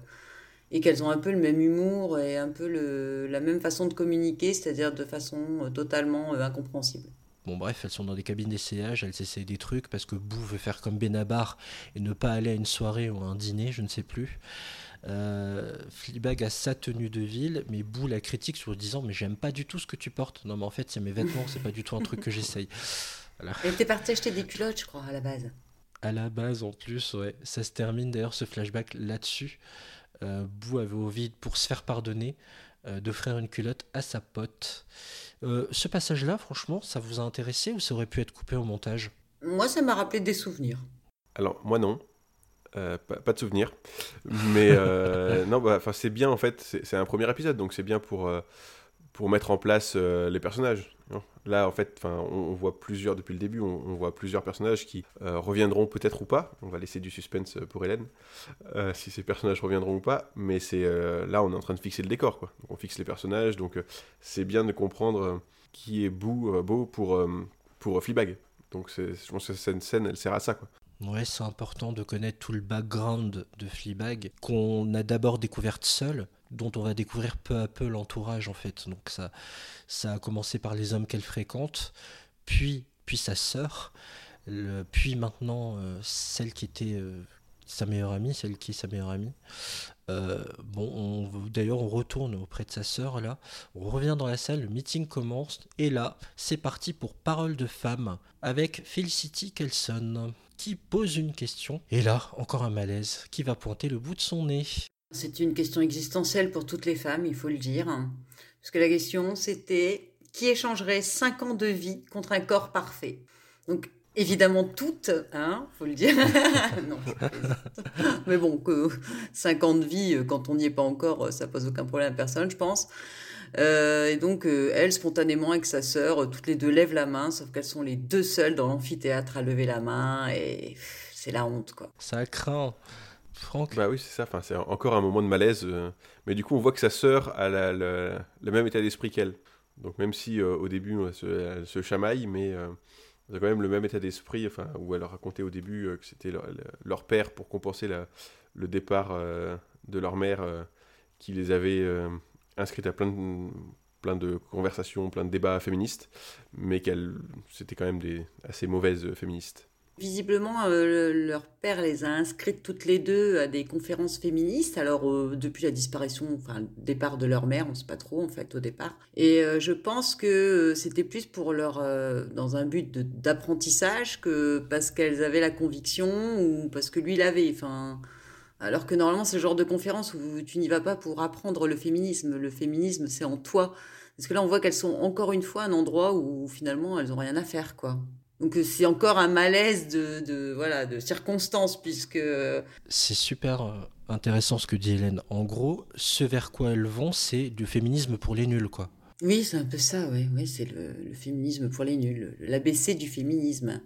et qu'elles ont un peu le même humour et un peu le, la même façon de communiquer, c'est-à-dire de façon euh, totalement euh, incompréhensible.
Bon bref, elles sont dans des cabines d'essayage, elles essayent des trucs parce que Boo veut faire comme Benabar et ne pas aller à une soirée ou à un dîner, je ne sais plus. Euh, Fleabag a sa tenue de ville, mais Boo la critique sur le disant mais j'aime pas du tout ce que tu portes. Non mais en fait c'est mes vêtements, c'est pas du tout un truc que j'essaye. Voilà.
Elle était partie acheter des culottes, je crois, à la base.
À la base en plus, ouais, ça se termine d'ailleurs ce flashback là-dessus. Euh, Boo avait envie pour se faire pardonner euh, d'offrir une culotte à sa pote. Euh, ce passage-là, franchement, ça vous a intéressé ou ça aurait pu être coupé au montage?
Moi, ça m'a rappelé des souvenirs.
Alors, moi non. Euh, pas, pas de souvenir. Mais euh, non, bah, c'est bien en fait. C'est un premier épisode, donc c'est bien pour, euh, pour mettre en place les personnages. non Là, en fait, on, on voit plusieurs depuis le début. On, on voit plusieurs personnages qui reviendront peut-être ou pas. On va laisser du suspense pour Hélène, si ces personnages reviendront ou pas. Mais c'est là, on est en train de fixer le décor, quoi. Donc, on fixe les personnages, donc c'est bien de comprendre qui est beau, beau pour pour Fleabag. Donc, c'est- je pense que cette scène, elle sert à ça, quoi.
Ouais, c'est important de connaître tout le background de Fleabag, qu'on a d'abord découverte seule, dont on va découvrir peu à peu l'entourage en fait. Donc ça, ça a commencé par les hommes qu'elle fréquente, puis, puis sa sœur, puis maintenant euh, celle qui était euh, sa meilleure amie, celle qui est sa meilleure amie. Euh, bon, on- d'ailleurs, on retourne auprès de sa sœur là. On revient dans la salle, le meeting commence, et là, c'est parti pour Parole de femme avec Felicity Kelson qui pose une question. Et là, encore un malaise qui va pointer le bout de son nez.
C'est une question existentielle pour toutes les femmes, il faut le dire. Parce que la question, c'était qui échangerait 5 ans de vie contre un corps parfait? Donc, évidemment, toutes, hein, faut le dire. Mais bon, que 5 ans de vie, euh, quand on n'y est pas encore, euh, ça pose aucun problème à personne, je pense. Euh, et donc, euh, elle, spontanément, avec sa sœur, euh, toutes les deux lèvent la main, sauf qu'elles sont les deux seules dans l'amphithéâtre à lever la main, et c'est la honte, quoi.
Ça craint. Franck
Bah oui, c'est ça. Enfin, c'est encore un moment de malaise. euh, mais du coup, on voit que sa sœur a la- la- le même état d'esprit qu'elle. Donc même si euh, au début elle se, elle se chamaille, mais euh, elle a quand même le même état d'esprit. Enfin, où elle racontait au début euh, que c'était leur, leur père pour compenser la- le départ euh, de leur mère euh, qui les avait inscrites à plein de, plein de conversations, plein de débats féministes, mais qu'elle c'était quand même des assez mauvaises féministes.
Visiblement, euh, le- leur père les a inscrites toutes les deux à des conférences féministes. Alors, euh, depuis la disparition, enfin, le départ de leur mère, on ne sait pas trop, en fait, au départ. Et euh, je pense que c'était plus pour leur, dans un but d'apprentissage que parce qu'elles avaient la conviction ou parce que lui l'avait. Enfin, alors que normalement, c'est le genre de conférence où tu n'y vas pas pour apprendre le féminisme. Le féminisme, c'est en toi. Parce que là, on voit qu'elles sont encore une fois à un endroit où finalement, elles n'ont rien à faire, quoi. Donc euh, c'est encore un malaise de, de, voilà, de circonstances, puisque...
C'est super euh, intéressant ce que dit Hélène. En gros, ce vers quoi elles vont, c'est du féminisme pour les nuls, quoi.
Oui, c'est un peu ça, oui. oui c'est le, le féminisme pour les nuls, l'ABC du féminisme.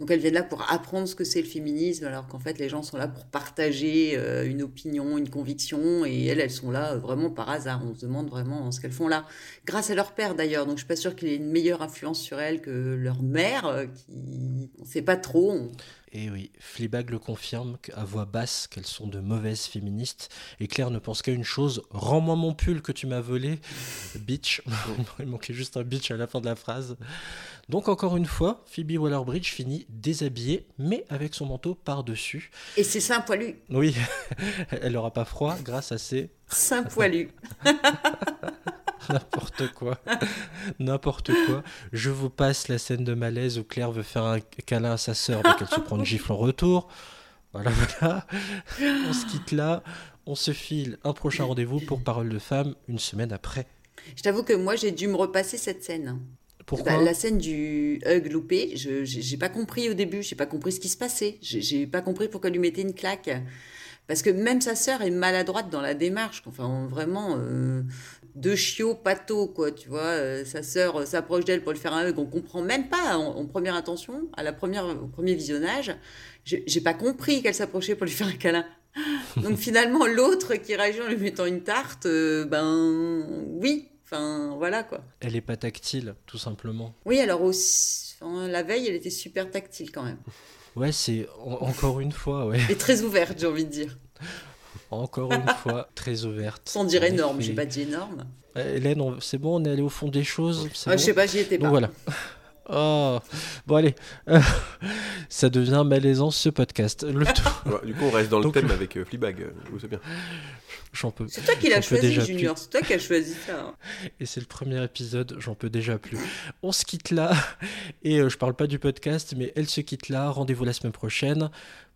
Donc elles viennent là pour apprendre ce que c'est le féminisme, alors qu'en fait les gens sont là pour partager euh, une opinion, une conviction, et elles, elles sont là euh, vraiment par hasard. On se demande vraiment ce qu'elles font là. Grâce à leur père d'ailleurs, donc je suis pas sûre qu'il ait une meilleure influence sur elles que leur mère, euh, qui... On sait pas trop. on-
Et oui, Fleabag le confirme à voix basse qu'elles sont de mauvaises féministes. Et Claire ne pense qu'à une chose rends-moi mon pull que tu m'as volé, bitch. Il manquait juste un bitch à la fin de la phrase. Donc, encore une fois, Phoebe Waller Bridge finit déshabillée, mais avec son manteau par-dessus.
Et c'est ça un poilu.
Oui, elle n'aura pas froid grâce à ses.
Saint poilu.
N'importe quoi. N'importe quoi. Je vous passe la scène de malaise où Claire veut faire un câlin à sa sœur, mais qu'elle se prend une gifle en retour. Voilà, voilà. On se quitte là. On se file un prochain rendez-vous pour Parole de femme une semaine après.
Je t'avoue que moi, j'ai dû me repasser cette scène. Bah, La scène du hug loupé, je j'ai pas compris au début, j'ai pas compris ce qui se passait. J'ai pas compris pourquoi lui mettait une claque. Parce que même sa sœur est maladroite dans la démarche. Enfin, vraiment, euh, deux chiots pato, quoi, tu vois. Euh, sa sœur euh, s'approche d'elle pour lui faire un hug. On comprend même pas en, première intention, à la première, au premier visionnage. J'ai pas compris qu'elle s'approchait pour lui faire un câlin. Donc finalement, l'autre qui réagit en lui mettant une tarte, euh, ben oui, enfin voilà quoi.
Elle est pas tactile, tout simplement.
Oui, alors aussi, enfin, la veille, elle était super tactile quand même.
Ouais, c'est en- encore une fois, ouais.
Et très ouverte, j'ai envie de dire.
Encore une fois, très ouverte.
Sans dire énorme, j'ai pas dit énorme.
Euh, Hélène, c'est bon, on est allé au fond des choses. c'est
Ah,
bon
je sais pas, j'y étais pas.
Donc voilà. Oh, bon allez, Euh, ça devient malaisant ce podcast. Le tout,
Ouais, du coup, on reste dans le
Donc,
thème avec euh, Fleabag. euh, vous c'est bien.
j'en peux.
C'est toi qui l'as choisi, Junior. C'est toi qui as choisi ça. hein.
Et c'est le premier épisode, j'en peux déjà plus. On se quitte là, et euh, je parle pas du podcast, mais elle se quitte là. Rendez-vous la semaine prochaine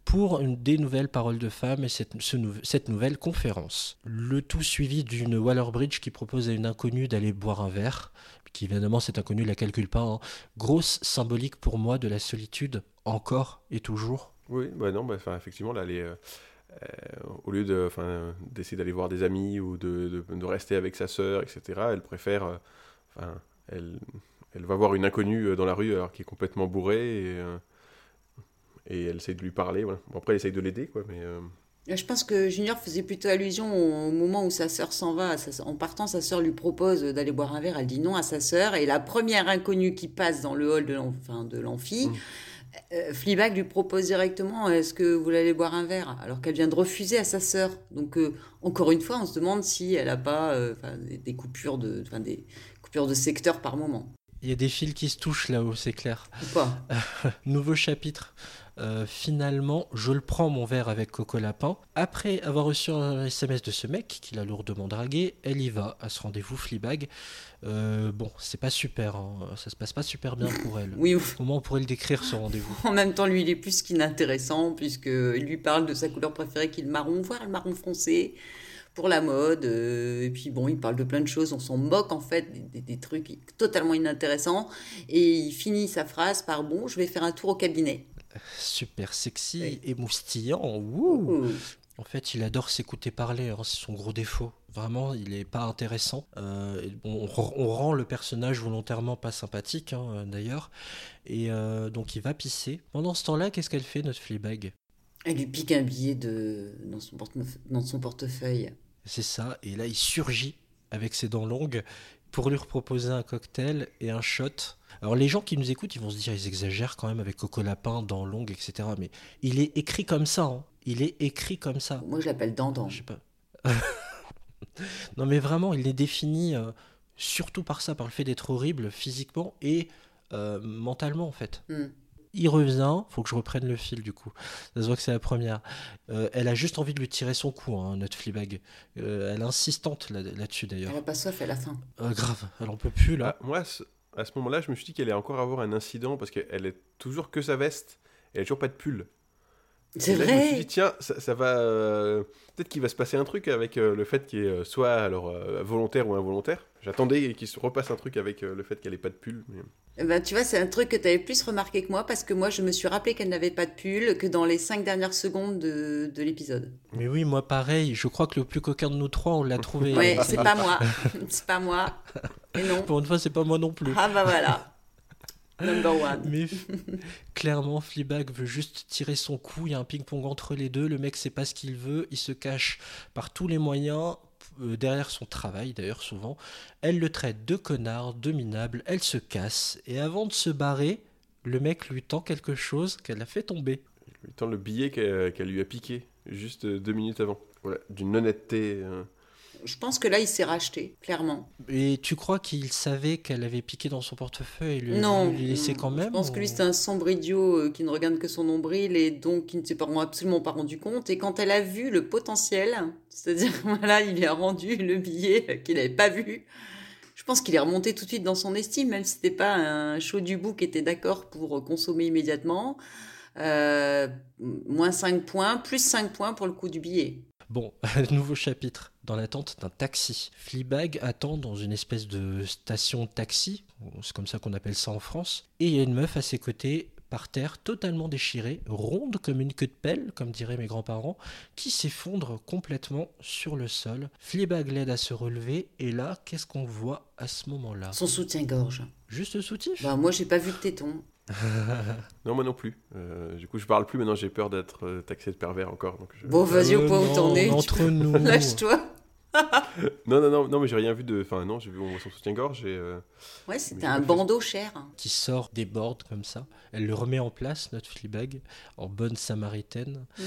pour une, des nouvelles paroles de femmes et cette, ce nou- cette nouvelle conférence. Le tout suivi d'une Waller-Bridge qui propose à une inconnue d'aller boire un verre, qui évidemment cette inconnue la calcule pas. hein. Grosse symbolique pour moi de la solitude, encore et toujours.
Oui, bah non, bah, effectivement, là, est, euh, euh, au lieu de, d'essayer d'aller voir des amis ou de, de- rester avec sa sœur, etc., elle préfère, euh, elle, elle va voir une inconnue euh, dans la rue alors qui est complètement bourrée et, et elle essaye de lui parler. Bon, après, elle essaye de l'aider, quoi, mais
Je pense que Junior faisait plutôt allusion au moment où sa sœur s'en va. En partant, sa sœur lui propose d'aller boire un verre. Elle dit non à sa sœur. Et la première inconnue qui passe dans le hall de l'am- enfin, de l'amphi,
Mm.
euh, Fleabag lui propose directement Est-ce que vous voulez aller boire un verre? Alors qu'elle vient de refuser à sa sœur. Donc, euh, encore une fois, on se demande si elle n'a pas euh, enfin, des, coupures de, enfin, des coupures de secteur par moment.
Il y a des fils qui se touchent là-haut, c'est clair.
Ou pas
Nouveau chapitre. Euh, finalement, je le prends mon verre avec Coco Lapin. Après avoir reçu un SMS de ce mec qui l'a lourdement dragué, elle y va à ce rendez-vous Fleabag. Euh, bon, c'est pas super, hein. ça se passe pas super bien pour elle.
Oui,
Comment on pourrait le décrire ce rendez-vous
En même temps, lui, il est plus qu'inintéressant, puisqu'il lui parle de sa couleur préférée qui est le marron, voire le marron foncé, pour la mode. euh, et puis, bon, il parle de plein de choses. On s'en moque, en fait, des, des- des trucs totalement inintéressants. Et il finit sa phrase par Bon, je vais faire un tour au cabinet.
Super sexy
Oui.
et moustillant. En fait, il adore s'écouter parler, hein, c'est son gros défaut. Vraiment, il est pas intéressant. Euh, on, rend le personnage volontairement pas sympathique, hein, euh, d'ailleurs. Et euh, donc, il va pisser. Pendant ce temps-là, qu'est-ce qu'elle fait, notre Fleabag?
Elle lui pique un billet de... dans, son portefe- dans son portefeuille.
C'est ça. Et là, il surgit avec ses dents longues pour lui proposer un cocktail et un shot. Alors, les gens qui nous écoutent, ils vont se dire, ils exagèrent quand même avec Coco Lapin, dents longues, etc. Mais il est écrit comme ça. hein. Il est écrit comme ça.
Moi, je l'appelle Dandan.
Je sais pas. non, mais vraiment, il est défini euh, surtout par ça, par le fait d'être horrible physiquement et euh, mentalement, en fait.
Hmm.
Il revient, faut que je reprenne le fil du coup. Ça se voit que c'est la première. Euh, elle a juste envie de lui tirer son coup, hein, notre Fleabag. Euh, elle est insistante là- là-dessus d'ailleurs.
Elle a pas soif, elle a faim.
Euh, grave, elle en peut plus là.
Ah, moi, ce- à ce moment-là, je me suis dit qu'elle allait encore avoir un incident parce qu'elle est toujours que sa veste. Elle a toujours pas de pull.
C'est
là, Je me suis
vrai
dit, tiens, ça, ça va. euh, Peut-être qu'il va se passer un truc avec euh, le fait qu'il est euh, soit alors euh, volontaire ou involontaire. J'attendais qu'il se repasse un truc avec euh, le fait qu'elle ait pas de pull. mais-
Eh ben, tu vois, c'est un truc que tu avais plus remarqué que moi, parce que moi, je me suis rappelé qu'elle n'avait pas de pull que dans les cinq dernières secondes de, de l'épisode.
Mais oui, moi pareil, je crois que le plus coquin de nous trois, on l'a trouvé.
Ouais, c'est pas moi. c'est pas moi. Et non.
Pour une fois, c'est pas moi non plus.
Ah bah voilà. Number one.
Mais clairement, Fleabag veut juste tirer son coup. Il y a un ping-pong entre les deux. Le mec sait pas ce qu'il veut. Il se cache par tous les moyens euh, derrière son travail, d'ailleurs, souvent. Elle le traite de connard, de minable. Elle se casse. Et avant de se barrer, le mec lui tend quelque chose qu'elle a fait tomber.
Il lui tend le billet qu'elle lui a piqué juste deux minutes avant. Voilà, d'une honnêteté. euh,
Je pense que là, il s'est racheté, clairement.
Et tu crois qu'il savait qu'elle avait piqué dans son portefeuille et lui,
non.
lui laissé quand même
Je pense que lui, c'est un sombre idiot euh, qui ne regarde que son nombril et donc qui ne s'est pas, absolument pas rendu compte. Et quand elle a vu le potentiel, c'est-à-dire, voilà, il lui a rendu le billet qu'il n'avait pas vu. Je pense qu'il est remonté tout de suite dans son estime, même si c'était pas un chaud du bout qui était d'accord pour consommer immédiatement. Euh, moins 5 points, plus 5 points pour le coût du billet.
Bon, nouveau chapitre. Dans l'attente d'un taxi. Fleabag attend dans une espèce de station taxi, c'est comme ça qu'on appelle ça en France, et il y a une meuf à ses côtés, par terre, totalement déchirée, ronde comme une queue de pelle, comme diraient mes grands-parents, qui s'effondre complètement sur le sol. Fleabag l'aide à se relever, et là, qu'est-ce qu'on voit à ce moment-là?
Son soutien-gorge.
Juste soutif?
Bah, moi, j'ai pas vu de téton.
Non, moi non plus. Euh, du coup, je parle plus maintenant, j'ai peur d'être euh, taxé de pervers encore. Donc je-
Bon, vas-y, au point où t'en
non,
es. tu
Entre
peux-
nous.
Lâche-toi.
Non, non, non, non, mais j'ai rien vu de. Enfin, non, j'ai vu son soutien-gorge et. euh,
Ouais, c'était un bandeau cher.
qui sort des bords comme ça. Elle le remet en place, notre Fleabag, en bonne samaritaine.
Hmm.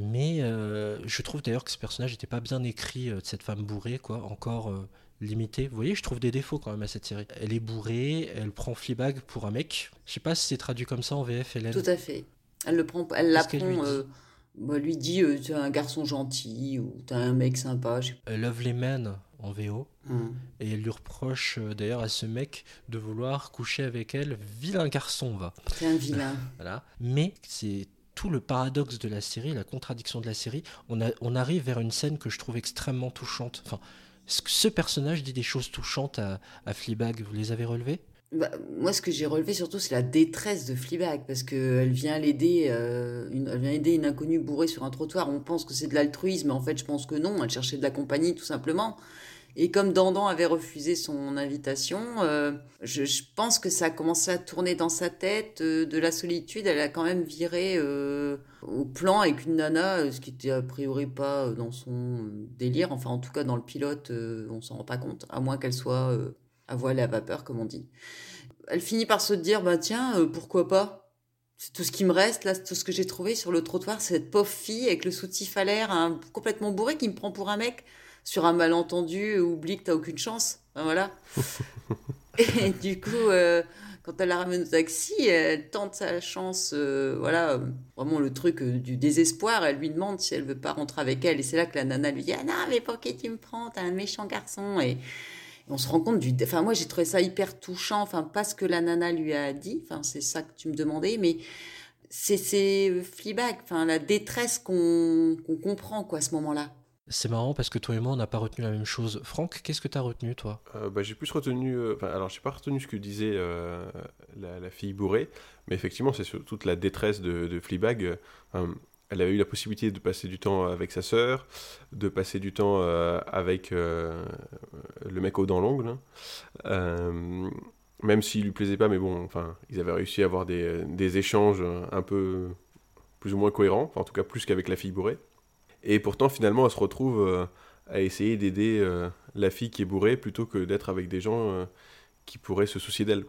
Mais euh, je trouve d'ailleurs que ce personnage n'était pas bien écrit euh, de cette femme bourrée, quoi. Encore euh, limité. Vous voyez, je trouve des défauts quand même à cette série. Elle est bourrée, elle prend Fleabag pour un mec. Je sais pas si c'est traduit comme ça en VF, Hélène.
Tout à fait. Elle le prend, elle la
Qu'est-ce qu'elle
prend.
lui dit
euh, bah, lui dit, euh, t'es un garçon gentil ou t'es un mec sympa. Je sais
Euh, Lovely Man en VO.
pas. Hum.
Et elle lui reproche euh, d'ailleurs à ce mec de vouloir coucher avec elle. Vilain garçon, va.
T'es un vilain.
Voilà. Mais c'est tout le paradoxe de la série, la contradiction de la série. On, a, on arrive vers une scène que je trouve extrêmement touchante. Enfin, ce, ce personnage dit des choses touchantes à, à. Vous les avez relevées?
Bah, moi, ce que j'ai relevé surtout, c'est la détresse de Fleabag parce qu'elle vient l'aider, euh, elle vient aider une inconnue bourrée sur un trottoir. On pense que c'est de l'altruisme, mais en fait, je pense que non. Elle cherchait de la compagnie, tout simplement. Et comme Dandan avait refusé son invitation, euh, je, pense que ça a commencé à tourner dans sa tête. euh, de la solitude, elle a quand même viré euh, au plan avec une nana, ce qui était a priori pas dans son délire. Enfin, en tout cas, dans le pilote, on s'en rend pas compte, à moins qu'elle soit à voile à vapeur, comme on dit elle finit par se dire bah tiens pourquoi pas? C'est tout ce qui me reste là tout ce que j'ai trouvé sur le trottoir cette pauvre fille avec le soutif à l'air hein, complètement bourré qui me prend pour un mec sur un malentendu oublie que t'as aucune chance Enfin, voilà et du coup euh, quand elle la ramène au taxi elle tente sa chance euh, voilà euh, vraiment le truc euh, du désespoir elle lui demande si elle veut pas rentrer avec elle et c'est là que la nana lui dit ah non mais pour qui tu me prends? T'es un méchant garçon et et on se rend compte du. Enfin, moi, j'ai trouvé ça hyper touchant. Enfin, pas ce que la nana lui a dit. Enfin, c'est ça que tu me demandais. Mais c'est c'est Fleabag. Enfin, la détresse qu'on qu'on comprend, quoi, à ce moment-là.
C'est marrant parce que toi et moi, on n'a pas retenu la même chose. Franck, qu'est-ce que tu as retenu, toi?
Euh, bah, j'ai plus retenu. euh, alors, j'ai pas retenu ce que disait euh, la, fille bourrée, mais effectivement, c'est sur toute la détresse de, de Fleabag. euh, elle avait eu la possibilité de passer du temps avec sa sœur, de passer du temps avec le mec aux dents longues. Euh, même s'il lui plaisait pas, mais bon, enfin, ils avaient réussi à avoir des, échanges un peu plus ou moins cohérents, en tout cas plus qu'avec la fille bourrée. Et pourtant, finalement, elle se retrouve euh, à essayer d'aider euh, la fille qui est bourrée plutôt que d'être avec des gens euh, qui pourraient se soucier d'elle.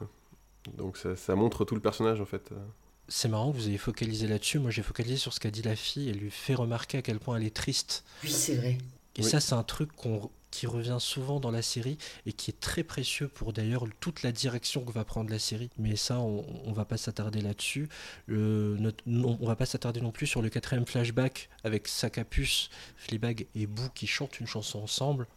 Donc ça, ça montre tout le personnage en fait.
C'est marrant que vous ayez focalisé là-dessus. Moi, j'ai focalisé sur ce qu'a dit la fille. Elle lui fait remarquer à quel point elle est triste.
Oui, c'est vrai.
Et
Oui.
ça, c'est un truc qu'on- qui revient souvent dans la série et qui est très précieux pour d'ailleurs toute la direction que va prendre la série. Mais ça, on, on va pas s'attarder là-dessus. Le- notre- non, on va pas s'attarder non plus sur le quatrième flashback avec sa capuce, Fleabag et Boo qui chantent une chanson ensemble.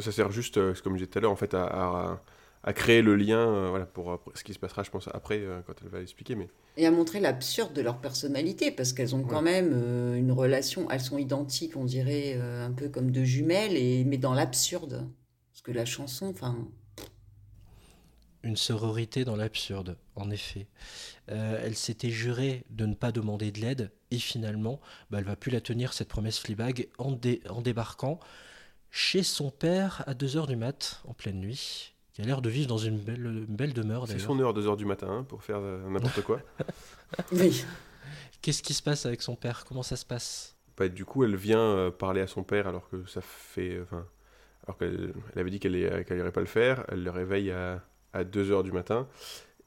Ça sert juste, euh, comme je disais tout à l'heure, en fait, à, à- à créer le lien euh, voilà, pour après- ce qui se passera, je pense, après, euh, quand elle va l'expliquer. Mais
Et à montrer l'absurde de leur personnalité, parce qu'elles ont quand même euh, une relation. Elles sont identiques, on dirait, euh, un peu comme deux jumelles, et, mais dans l'absurde. Parce que la chanson, enfin.
Une sororité dans l'absurde, en effet. Euh, elle s'était jurée de ne pas demander de l'aide, et finalement, bah, elle va plus la tenir, cette promesse Fleabag, en, dé- en débarquant chez son père à 2h du mat, en pleine nuit, qui a l'air de vivre dans une belle, une belle demeure
c'est son heure, 2h du matin, hein, pour faire euh, n'importe quoi.
Oui.
Qu'est-ce qui se passe avec son père? Comment ça se passe?
Bah, du coup, elle vient euh, parler à son père alors que ça fait. Enfin, alors qu'elle elle avait dit qu'elle n'irait pas le faire. Elle le réveille à, à 2h du matin.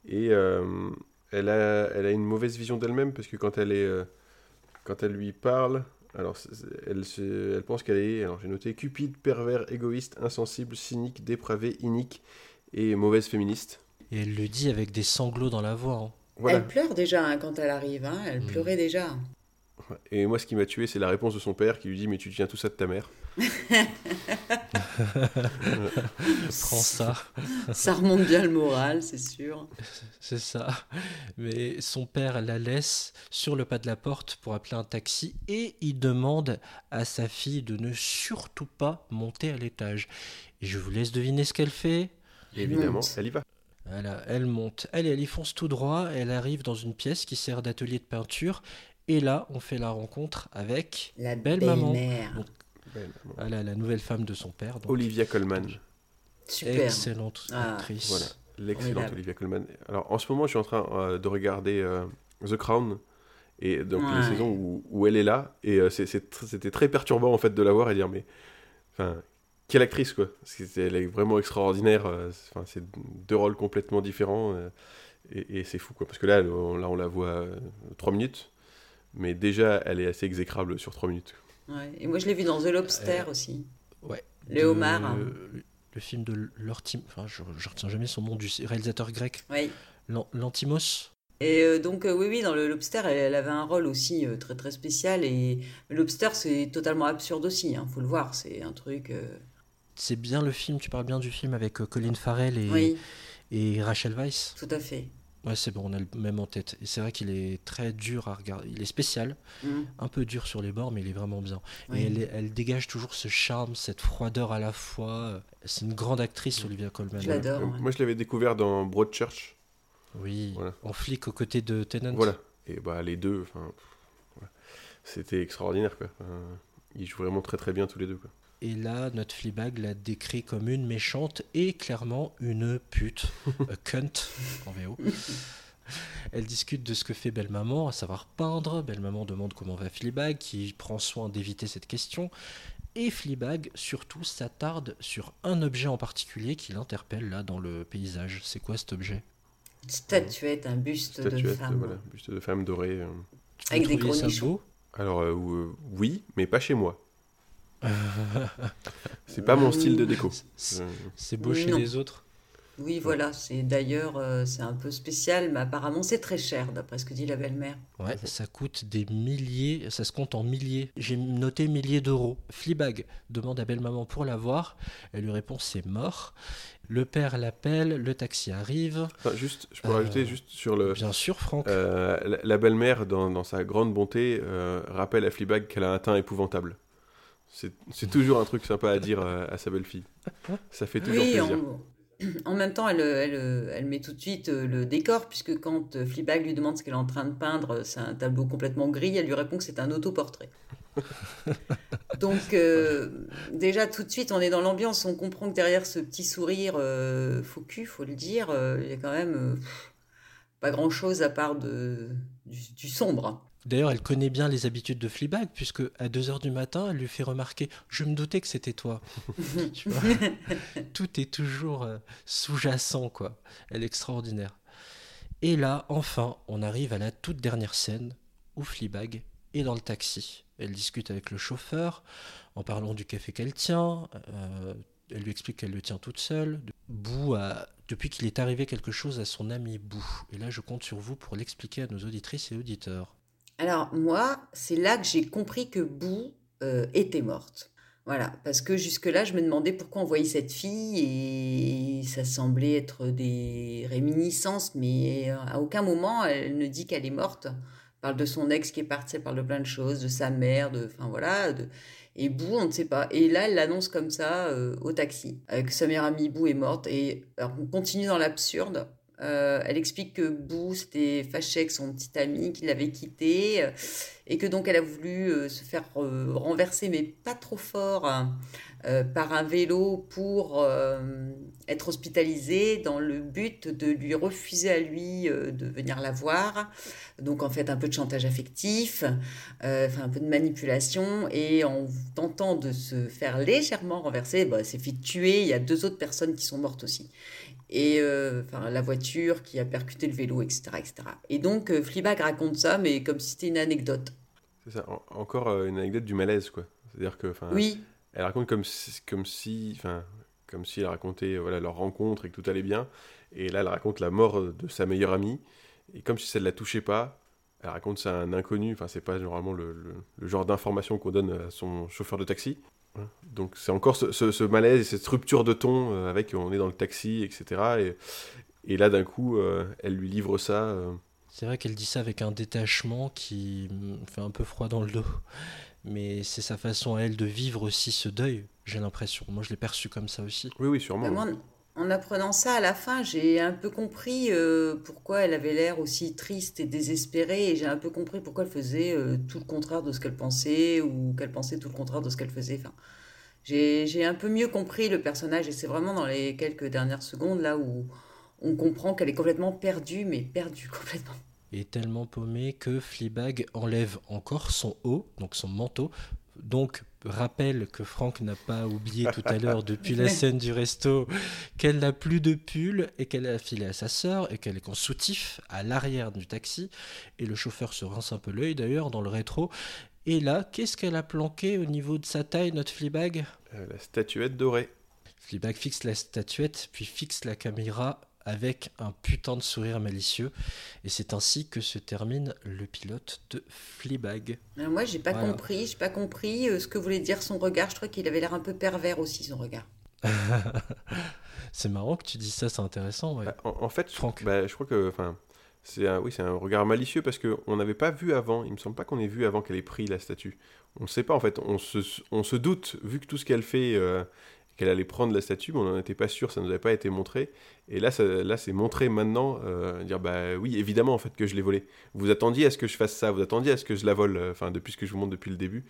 Et euh, elle, a, elle a une mauvaise vision d'elle-même parce que quand elle, est, euh, quand elle lui parle, alors elle, se- elle pense qu'elle est. Alors j'ai noté cupide, pervers, égoïste, insensible, cynique, dépravé, inique et mauvaise féministe.
Et elle le dit avec des sanglots dans la voix. hein.
Voilà.
Elle pleure déjà hein, quand elle arrive. hein. Elle
Mm.
pleurait déjà.
Et moi, ce qui m'a tué, c'est la réponse de son père qui lui dit Mais tu tiens tout ça de ta mère.
Prends ça.
Ça remonte bien le moral, c'est sûr.
C'est ça. Mais son père la laisse sur le pas de la porte pour appeler un taxi et il demande à sa fille de ne surtout pas monter à l'étage. Et je vous laisse deviner ce qu'elle fait.
Évidemment,
monte.
elle y va.
Voilà, elle monte. Elle, elle y fonce tout droit. Elle arrive dans une pièce qui sert d'atelier de peinture. Et là, on fait la rencontre avec
La
Belle
belle,
maman.
mère.
Donc,
Belle maman.
voilà, la nouvelle femme de son père. donc,
Olivia Colman.
Super.
excellente
Ah,
actrice.
Voilà, l'excellente. Olivia Colman. Alors en ce moment, je suis en train euh, de regarder euh, The Crown et donc les
Ouais.
saisons où, où elle est là et euh, c'était très perturbant en fait de la voir et dire mais enfin quelle actrice quoi Parce que c'est- elle est vraiment extraordinaire. euh, c'est- Enfin c'est deux rôles complètement différents euh, et, et c'est fou quoi parce que là on, là on la voit euh, trois minutes mais déjà elle est assez exécrable sur trois minutes.
Ouais. Et moi, je l'ai vu dans The Lobster
Euh,
aussi.
Ouais.
Le
De-
homard. hein.
le film de Lortim, enfin je, je retiens jamais son nom du réalisateur grec,
Oui.
Lan- Lantimos.
Et euh, donc, euh, oui, oui, dans le Lobster, elle, elle avait un rôle aussi très, très spécial. Et Lobster, c'est totalement absurde aussi, hein, faut le voir. C'est un truc.
C'est bien le film, tu parles bien du film avec Colin Farrell et,
Oui,
et Rachel Weisz.
tout à fait.
Ouais, c'est bon, on a le même en tête. Et c'est vrai qu'il est très dur à regarder. Il est spécial,
Mhm.
un peu dur sur les bords, mais il est vraiment bien.
Oui.
Et elle, dégage toujours ce charme, cette froideur à la fois. C'est une grande actrice, Olivia Colman.
Je l'adore.
Euh,
ouais.
Moi, je l'avais découvert dans Broadchurch.
Oui,
Voilà.
en flic aux côtés de Tennant.
Voilà. Et bah, les deux, enfin, c'était extraordinaire, quoi. Ils jouent vraiment très très bien tous les deux, quoi.
Et là, notre Fleabag l'a décrit comme une méchante et clairement une pute, a cunt en VO. Elle discute de ce que fait Belle Maman, à savoir peindre. Belle Maman demande comment va Fleabag, qui prend soin d'éviter cette question. Et Fleabag, surtout, s'attarde sur un objet en particulier qui l'interpelle là dans le paysage. C'est quoi cet objet?
Une statuette, un buste de femme.
voilà, buste de femme dorée. euh.
Avec des gros
Alors, euh, euh, oui, mais pas chez moi. C'est pas mon style de déco.
C'est-
Euh,
beau chez
Non.
les autres
Oui, voilà. C'est d'ailleurs, euh, c'est un peu spécial, mais apparemment, c'est très cher, d'après ce que dit la belle-mère.
Ouais, ça coûte des milliers, ça se compte en milliers. J'ai noté milliers d'euros. Fleabag demande à belle-maman pour la voir. Elle lui répond c'est mort. Le père l'appelle, le taxi arrive.
enfin, juste, je peux
Euh,
rajouter juste sur le.
Bien sûr, Franck.
Euh, la, la belle-mère, dans, dans sa grande bonté, euh, rappelle à Fleabag qu'elle a un teint épouvantable. C'est toujours un truc sympa à dire euh, à sa belle-fille. Ça fait toujours
Oui,
plaisir.
en, en même temps, elle, elle, elle met tout de suite euh, le décor, puisque quand euh, Fleabag lui demande ce qu'elle est en train de peindre, c'est un tableau complètement gris, elle lui répond que c'est un autoportrait. Donc, euh, déjà, tout de suite, on est dans l'ambiance, on comprend que derrière ce petit sourire euh, faux cul, faut le dire, euh, il y a quand même pas grand-chose à part de, du, du sombre.
D'ailleurs, elle connaît bien les habitudes de Fleabag, puisque à 2h du matin, elle lui fait remarquer Je me doutais que c'était toi. Tu vois? Tout est toujours euh, sous-jacent, quoi. Elle est extraordinaire. Et là, enfin, on arrive à la toute dernière scène où Fleabag est dans le taxi. Elle discute avec le chauffeur en parlant du café qu'elle tient. euh, elle lui explique qu'elle le tient toute seule. Boo a, depuis qu'il est arrivé quelque chose à son ami Boo. Et là, je compte sur vous pour l'expliquer à nos auditrices et auditeurs.
Alors moi, c'est là que j'ai compris que Boo euh, était morte. Voilà, parce que jusque-là, je me demandais pourquoi on voyait cette fille et ça semblait être des réminiscences, mais à aucun moment elle ne dit qu'elle est morte. Elle parle de son ex qui est parti, elle parle de plein de choses, de sa mère, de, enfin voilà, de, et Boo, on ne sait pas. Et là, elle l'annonce comme ça euh, au taxi, avec sa meilleure amie Boo est morte. Et alors, on continue dans l'absurde. Euh, elle explique que Boo s'était fâché avec son petit ami, qu'il l'avait quitté, euh, et que donc elle a voulu euh, se faire renverser, mais pas trop fort, hein, par un vélo pour être hospitalisée dans le but de lui refuser à lui de venir la voir. Donc en fait un peu de chantage affectif, un peu de manipulation, et en tentant de se faire légèrement renverser, bah, elle s'est fait tuer. Il y a deux autres personnes qui sont mortes aussi et euh, enfin la voiture qui a percuté le vélo, etc. etc. Et donc euh, Fleabag raconte ça, mais comme si c'était une anecdote.
C'est ça, en- encore euh, une anecdote du malaise, quoi. C'est-à-dire que, enfin,
Oui,
elle raconte comme si, comme si, enfin, comme si elle racontait euh, voilà leur rencontre et que tout allait bien. Et là, elle raconte la mort de sa meilleure amie. Et comme si ça ne la touchait pas, elle raconte ça à un inconnu. Enfin, c'est pas normalement le, le- le genre d'information qu'on donne à son chauffeur de taxi. Voilà. Donc c'est encore ce, ce- ce malaise et cette rupture de ton euh, avec on est dans le taxi, etc. Et, et là, d'un coup, euh, elle lui livre ça. euh,
C'est vrai qu'elle dit ça avec un détachement qui fait un peu froid dans le dos. Mais c'est sa façon à elle de vivre aussi ce deuil, j'ai l'impression. Moi, je l'ai perçu comme ça aussi.
Oui, oui, sûrement.
Vraiment, en apprenant ça à la fin, j'ai un peu compris euh, pourquoi elle avait l'air aussi triste et désespérée, et j'ai un peu compris pourquoi elle faisait euh, tout le contraire de ce qu'elle pensait, ou qu'elle pensait tout le contraire de ce qu'elle faisait. Enfin, j'ai, un peu mieux compris le personnage, et c'est vraiment dans les quelques dernières secondes là où on comprend qu'elle est complètement perdue, mais perdue complètement.
Et tellement paumée que Fleabag enlève encore son haut, donc son manteau. Donc, rappelle que Franck n'a pas oublié tout à l'heure, depuis la scène du resto, qu'elle n'a plus de pull et qu'elle a filé à sa sœur et qu'elle est en soutif à l'arrière du taxi. Et le chauffeur se rince un peu l'œil d'ailleurs dans le rétro. Et là, qu'est-ce qu'elle a planqué au niveau de sa taille, notre Fleabag?
Euh, la statuette dorée.
Fleabag fixe la statuette, puis fixe la caméra avec un putain de sourire malicieux. Et c'est ainsi que se termine le pilote de Fleabag.
Alors moi, j'ai pas
Voilà.
compris, j'ai pas compris euh, ce que voulait dire son regard. Je trouvais qu'il avait l'air un peu pervers aussi, son regard.
c'est marrant que tu dis ça, c'est intéressant. Ouais.
Bah, En, en fait, je,
Franck.
bah, je crois que, enfin, c'est un, oui, c'est un regard malicieux parce que on n'avait pas vu avant. Il me semble pas qu'on ait vu avant qu'elle ait pris la statue. On ne sait pas en fait. On se, on se doute vu que tout ce qu'elle fait, euh, qu'elle allait prendre la statue, mais on n'en était pas sûr. Ça nous avait pas été montré. Et là, là, c'est montré maintenant. euh, dire bah oui, évidemment en fait que je l'ai volée. Vous attendiez à ce que je fasse ça. Vous attendiez à ce que je la vole. euh, Enfin, depuis ce que je vous montre depuis le début.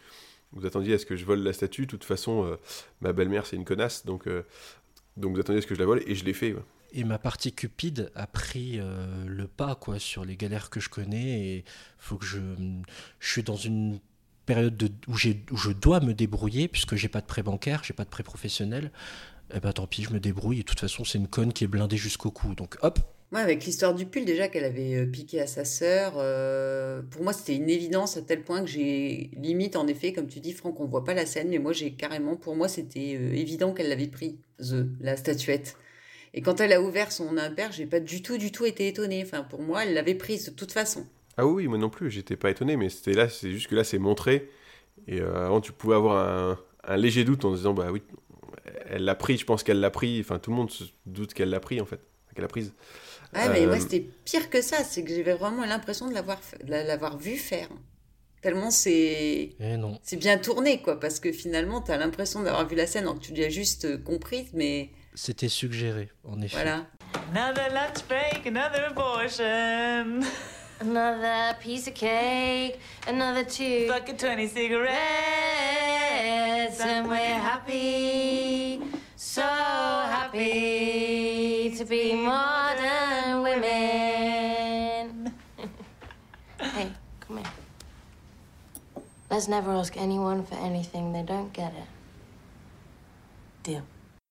Vous attendiez à ce que je vole la statue. De toute façon, euh, ma belle-mère c'est une connasse, donc. donc vous attendiez à ce que je la vole et je l'ai fait.
Et ma partie cupide a pris le pas quoi sur les galères que je connais et faut que je je suis dans une période de, où, je dois me débrouiller puisque j'ai pas de prêt bancaire, j'ai pas de prêt professionnel. Et ben tant pis, je me débrouille de toute façon c'est une conne qui est blindée jusqu'au cou. Donc hop,
Moi, avec l'histoire du pull, déjà qu'elle avait euh, piqué à sa sœur, euh, pour moi, c'était une évidence à tel point que j'ai limite, en effet, comme tu dis, Franck, on voit pas la scène, mais moi, j'ai carrément, pour moi, c'était euh, évident qu'elle l'avait pris, The, la statuette. Et quand elle a ouvert son impair, j'ai pas du tout, du tout été étonnée. Enfin, pour moi, elle l'avait prise de toute façon.
Ah oui, moi non plus, j'étais pas étonné, mais c'était là, c'est juste que là, c'est montré. Et euh, avant, tu pouvais avoir un, un léger doute en disant, bah oui, elle l'a pris, je pense qu'elle l'a pris. Enfin, tout le monde se doute qu'elle l'a pris, en fait, qu'elle l'a prise.
Ouais, mais
Euh,
moi, c'était pire que ça. C'est que j'avais vraiment l'impression de l'avoir, vu faire. Tellement c'est.
non.
C'est bien tourné, quoi, parce que finalement, tu as l'impression d'avoir vu la scène, alors que tu l'as juste euh, comprise, mais
C'était suggéré, en effet.
voilà.
Another lunch break, another abortion.
Another piece of cake, another two
Fucking 20 cigarettes.
cigarettes, and we're happy, so happy to be modern women. hey, come here. Let's never ask anyone for anything they don't get it. Deal.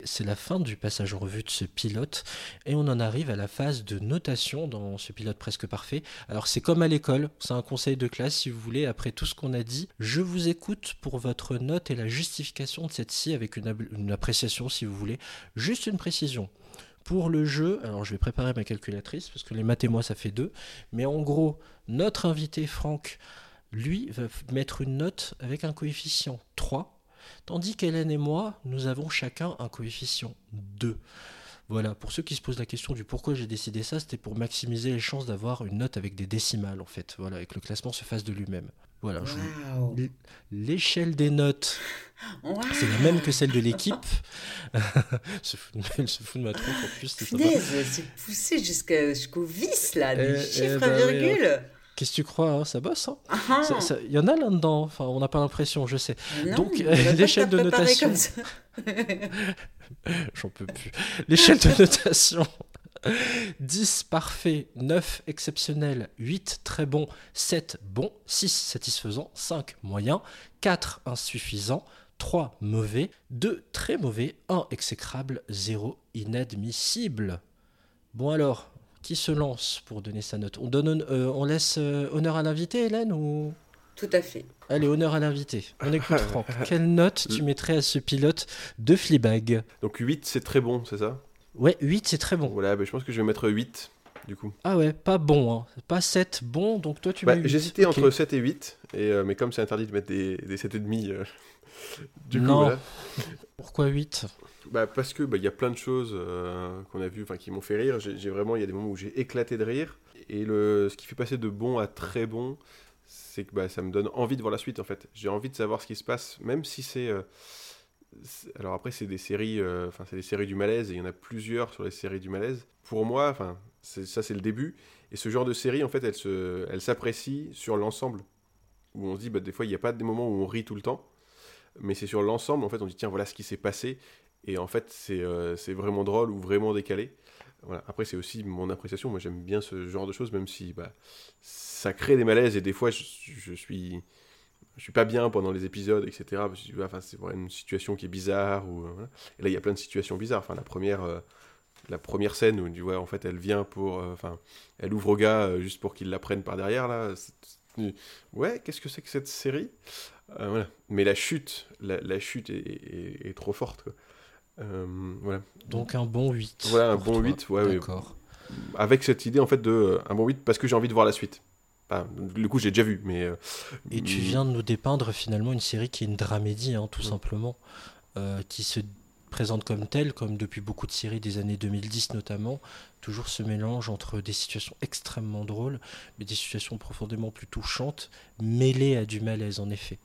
C'est la fin du passage en revue de ce pilote et on en arrive à la phase de notation dans ce pilote presque parfait. Alors c'est comme à l'école, c'est un conseil de classe si vous voulez, après tout ce qu'on a dit, je vous écoute pour votre note et la justification de cette-ci avec une, appréciation si vous voulez. Juste une précision. Pour le jeu, alors je vais préparer ma calculatrice parce que les maths et moi ça fait deux, mais en gros, notre invité Franck, lui, va mettre une note avec un coefficient 3 Tandis qu'Hélène et moi, nous avons chacun un coefficient 2. Voilà, pour ceux qui se posent la question du pourquoi j'ai décidé ça, c'était pour maximiser les chances d'avoir une note avec des décimales, en fait. Voilà, et que le classement se fasse de lui-même. Voilà, je L'échelle des notes, c'est la même que celle de l'équipe. se fout de- Elle se fout de ma tronche en plus, c'est
poussé jusqu'au vice, là, des
Eh,
chiffres
eh
à
bah oui,
virgule.
Qu'est-ce que tu crois hein Ça bosse, hein
Ah, ah.
Il y en a là-dedans, enfin, on n'a pas l'impression, je sais.
Non,
donc,
on
euh, l'échelle de notation. J'en peux plus. L'échelle de notation. 10 parfait, 9 exceptionnel, 8 très bon, 7 bon, 6 satisfaisant, 5 moyen, 4 insuffisant, 3 mauvais, 2 très mauvais, 1 exécrable, 0 inadmissible. Bon alors, qui se lance pour donner sa note on, donne, euh, on laisse euh, honneur à l'invité, Hélène ou...
Tout à fait.
Allez, honneur à l'invité. On écoute Franck. Quelle note tu mettrais à ce pilote de Fleabag?
Donc 8, c'est très bon, c'est ça?
Ouais, 8 c'est très bon.
Voilà, bah, je pense que je vais mettre 8, du coup.
Ah ouais, pas bon, hein. pas 7, bon, donc toi tu
Bah,
mets 8.
J'hésitais entre 7 et 8, et, euh, mais comme c'est interdit de mettre des, des 7,5, euh, du coup,
Non.
voilà.
Pourquoi 8
Bah, parce que bah, y a plein de choses euh, qu'on a vues, qui m'ont fait rire. J'ai vraiment, il y a des moments où j'ai éclaté de rire. Et le, ce qui fait passer de bon à très bon, c'est que bah, ça me donne envie de voir la suite en fait. J'ai envie de savoir ce qui se passe, même si c'est. euh, alors après, c'est des séries, euh, enfin c'est des séries du malaise et il y en a plusieurs sur les séries du malaise. Pour moi, enfin ça c'est le début. Et ce genre de série, en fait, elle se, elle s'apprécie sur l'ensemble. Où on se dit, bah, des fois, il n'y a pas des moments où on rit tout le temps, mais c'est sur l'ensemble. En fait, on dit tiens, voilà ce qui s'est passé. Et en fait, c'est euh, vraiment drôle ou vraiment décalé. Voilà. Après, c'est aussi mon appréciation. Moi, j'aime bien ce genre de choses, même si bah, ça crée des malaises. Et des fois, je, je suis je suis pas bien pendant les épisodes, etc. Enfin, c'est une situation qui est bizarre. Ou, euh. Et là, il y a plein de situations bizarres. Enfin, la première, euh, la première scène où tu vois, en fait, elle vient pour, euh, elle ouvre au gars juste pour qu'il la prenne par derrière là. Ouais, qu'est-ce que c'est que cette série? Mais la chute, la, chute est, trop forte. Euh, voilà.
Donc un bon 8.
Voilà, un bon
toi.
8, ouais.
D'accord.
Avec cette idée en fait de euh, un bon 8 parce que j'ai envie de voir la suite. Enfin, le coup, j'ai déjà vu, mais. euh,
Et tu
mm,
viens de nous dépeindre finalement une série qui est une dramédie, hein, tout
Mm.
simplement, euh, qui se présente comme telle, comme depuis beaucoup de séries des années 2010 notamment, toujours ce mélange entre des situations extrêmement drôles, mais des situations profondément plus touchantes, mêlées à du malaise en effet.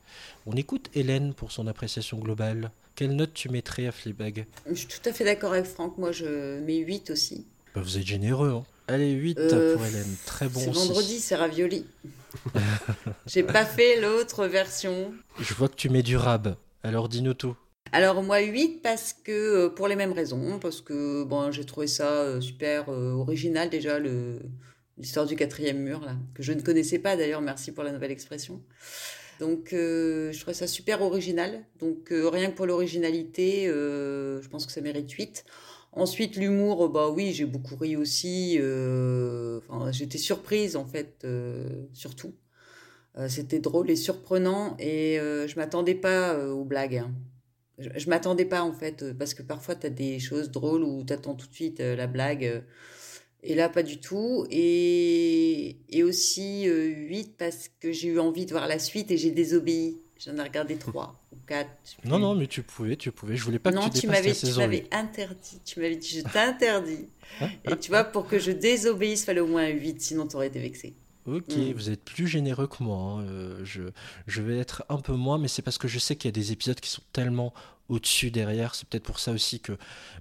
On écoute Hélène pour son appréciation globale. Quelle note tu mettrais à Fleabag
Je suis tout à fait d'accord avec Franck. Moi, je mets 8 aussi.
Bah, Vous êtes généreux, hein Allez, 8
Euh,
pour Hélène. Très bon
c'est vendredi, c'est ravioli. J'ai pas fait l'autre version.
Je vois que tu mets du rab. Alors dis-nous tout.
Alors moi 8 parce que euh, pour les mêmes raisons parce que bon j'ai trouvé ça euh, super euh, original déjà le l'histoire du quatrième mur là que je ne connaissais pas d'ailleurs merci pour la nouvelle expression donc euh, je trouvais ça super original. Donc euh, rien que pour l'originalité euh, je pense que ça mérite 8 ensuite l'humour bah oui j'ai beaucoup ri aussi enfin, j'étais surprise en fait surtout. C'était drôle et surprenant et je m'attendais pas aux blagues hein. Je, m'attendais pas en fait, parce que parfois tu as des choses drôles où tu attends tout de suite la blague, et là pas du tout. Et, et aussi euh, 8 parce que j'ai eu envie de voir la suite et j'ai désobéi. J'en ai regardé 3 ou 4.
Non, non, mais tu pouvais, tu pouvais. Je voulais pas
non,
que tu
tu
dépasses
m'avais,
la
tu
saison
m'avais
8.
interdit. Tu m'avais dit, je t'interdis. et tu vois, pour que je désobéisse, fallait au moins 8, sinon tu aurais été vexé.
Ok,
Mm.
vous êtes plus généreux que moi. hein. Euh, je, je vais être un peu moins, mais c'est parce que je sais qu'il y a des épisodes qui sont tellement au-dessus derrière. C'est peut-être pour ça aussi que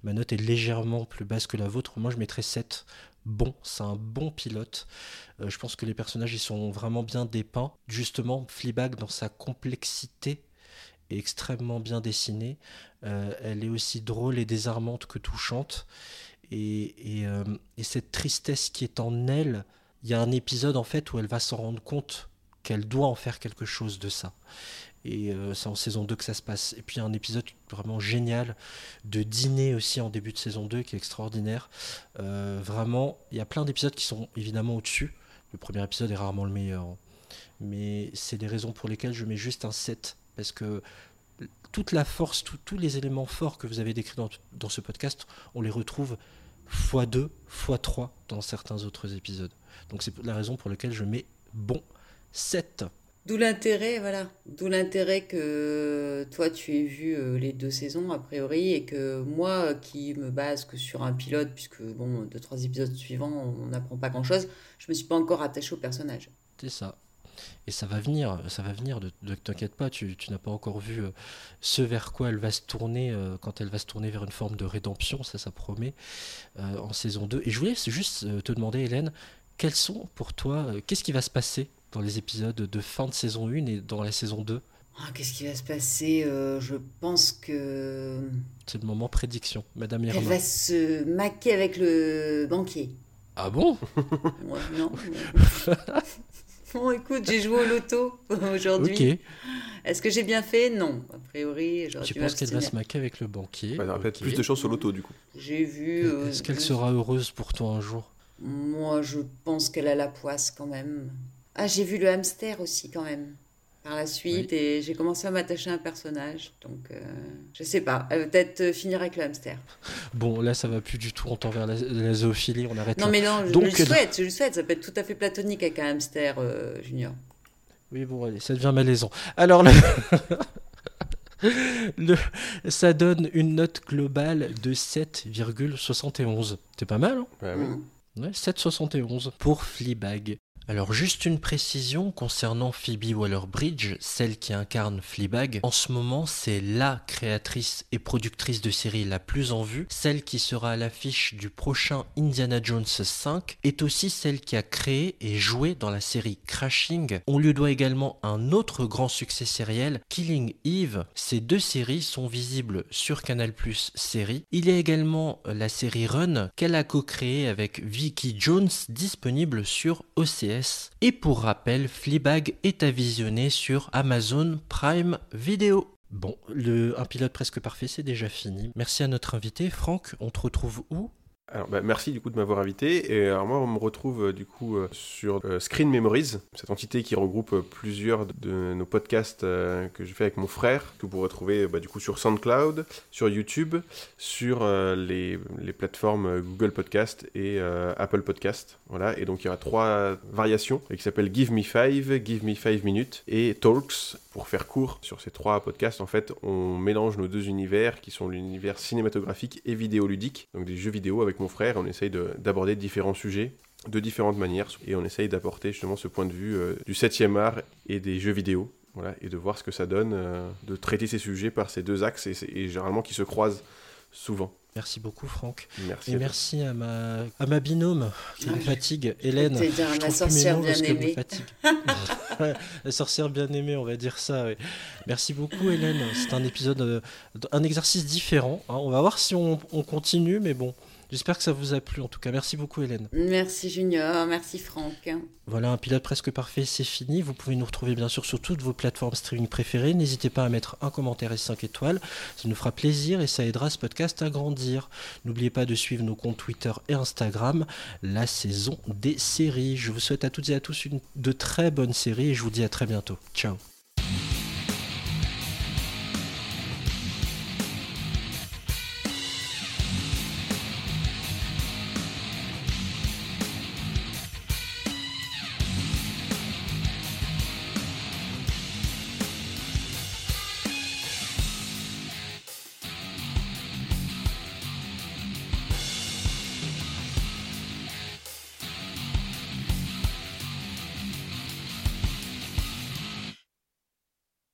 ma note est légèrement plus basse que la vôtre. Moi, je mettrais 7. Bon, c'est un bon pilote. Euh, je pense que les personnages, ils sont vraiment bien dépeints. Justement, Fleabag, dans sa complexité, est extrêmement bien dessinée. Euh, elle est aussi drôle et désarmante que touchante. Et, euh, et cette tristesse qui est en elle, il y a un épisode en fait où elle va s'en rendre compte qu'elle doit en faire quelque chose de ça. Et euh, c'est en saison 2 que ça se passe. Et puis un épisode vraiment génial de dîner aussi en début de saison 2 qui est extraordinaire. Euh, vraiment, il y a plein d'épisodes qui sont évidemment au-dessus. Le premier épisode est rarement le meilleur. Mais c'est des raisons pour lesquelles je mets juste un 7. Parce que toute la force, tous les éléments forts que vous avez décrits dans, dans ce podcast, on les retrouve x2, x3 dans certains autres épisodes. Donc c'est la raison pour laquelle je mets bon 7.
D'où l'intérêt, voilà. D'où l'intérêt que toi tu aies vu euh, les deux saisons a priori et que moi qui me base que sur un pilote puisque bon deux trois épisodes suivants on n'apprend pas grand chose, je me suis pas encore attachée au personnage.
C'est ça. Et ça va venir, ça va venir, ne t'inquiète pas, tu, n'as pas encore vu euh, ce vers quoi elle va se tourner euh, quand elle va se tourner vers une forme de rédemption, ça ça promet, en saison 2. Et je voulais juste te demander Hélène, quels sont pour toi, qu'est-ce qui va se passer dans les épisodes de fin de saison 1 et dans la saison 2
Ah, Qu'est-ce qui va se passer Euh, Je pense que
C'est le moment prédiction, Madame
elle
Irma.
va se maquer avec le banquier.
Ah bon?
Ouais, non. bon écoute, j'ai joué au loto aujourd'hui.
Ok.
Est-ce que j'ai bien fait? Non. A priori, j'aurais dû
penses qu'elle va se maquer avec le banquier?
Elle aura peut-être plus de chance sur l'auto du coup.
J'ai vu. euh,
Est-ce qu'elle
je-
sera heureuse pour toi un jour?
Moi, je pense qu'elle a la poisse quand même. Ah, j'ai vu le hamster aussi quand même par la suite et j'ai commencé à m'attacher à un personnage. Donc, euh, je sais pas. Elle va peut-être euh, finir avec le hamster.
Bon, là, ça va plus du tout en temps vers la, la zoophilie, on arrête
Non,
là.
mais non, je,
Donc,
je le souhaite, je le souhaite. Ça peut être tout à fait platonique avec un hamster, euh, Junior.
Oui, bon, allez, ça devient malaisant. Alors, le... le- ça donne une note globale de 7,71. C'est pas mal, hein?
Bah oui.
Mm.
Ouais, 7,71 pour Fleabag. Alors juste une précision concernant Phoebe Waller-Bridge, celle qui incarne Fleabag. En ce moment, c'est la créatrice et productrice de série la plus en vue. Celle qui sera à l'affiche du prochain Indiana Jones 5 est aussi celle qui a créé et joué dans la série Crashing. On lui doit également un autre grand succès sériel, Killing Eve. Ces deux séries sont visibles sur Canal+ série. Il y a également la série Run qu'elle a co-créée avec Vicky Jones disponible sur OCS. Et pour rappel, Fleabag est à visionner sur Amazon Prime Video. Bon, un pilote presque parfait, c'est déjà fini. Merci à notre invité. Franck, on te retrouve où?
Alors, bah, merci du coup de m'avoir invité. Et alors, moi, on me retrouve euh, du coup euh, sur euh, Screen Memories, cette entité qui regroupe plusieurs de nos podcasts que je fais avec mon frère, que vous pourrez retrouver bah, du coup sur SoundCloud, sur YouTube, sur les, les plateformes Google Podcast et Apple Podcast. Voilà. Et donc, il y aura trois variations euh, qui s'appellent Give Me Five, Give Me Five Minutes et Talks. Pour faire court sur ces trois podcasts, en fait, on mélange nos deux univers qui sont l'univers cinématographique et vidéoludique, donc des jeux vidéo avec mon frère. On essaye de- d'aborder différents sujets de différentes manières et on essaye d'apporter justement ce point de vue euh, du 7e art et des jeux vidéo. Voilà, et de voir ce que ça donne euh, de traiter ces sujets par ces deux axes et généralement qui se croisent souvent.
Merci beaucoup, Franck.
Merci.
Et
à
merci à ma, à ma binôme qui me fatigue, Hélène. Je plus mes
sorcière
mots parce qu'elle me
bien-aimée.
fatigue. Ouais, la sorcière bien aimée, on va dire ça. Merci beaucoup, Hélène. C'est un épisode, euh, un exercice différent. hein. On va voir si on, on continue, mais bon, j'espère que ça vous a plu. En tout cas, merci beaucoup, Hélène.
Merci Junior, merci Franck.
Voilà, un pilote presque parfait, c'est fini. Vous pouvez nous retrouver bien sûr sur toutes vos plateformes streaming préférées. N'hésitez pas à mettre un commentaire et 5 étoiles. Ça nous fera plaisir et ça aidera ce podcast à grandir. N'oubliez pas de suivre nos comptes Twitter et Instagram, la saison des séries. Je vous souhaite à toutes et à tous une, de très bonnes séries et je vous dis à très bientôt. Ciao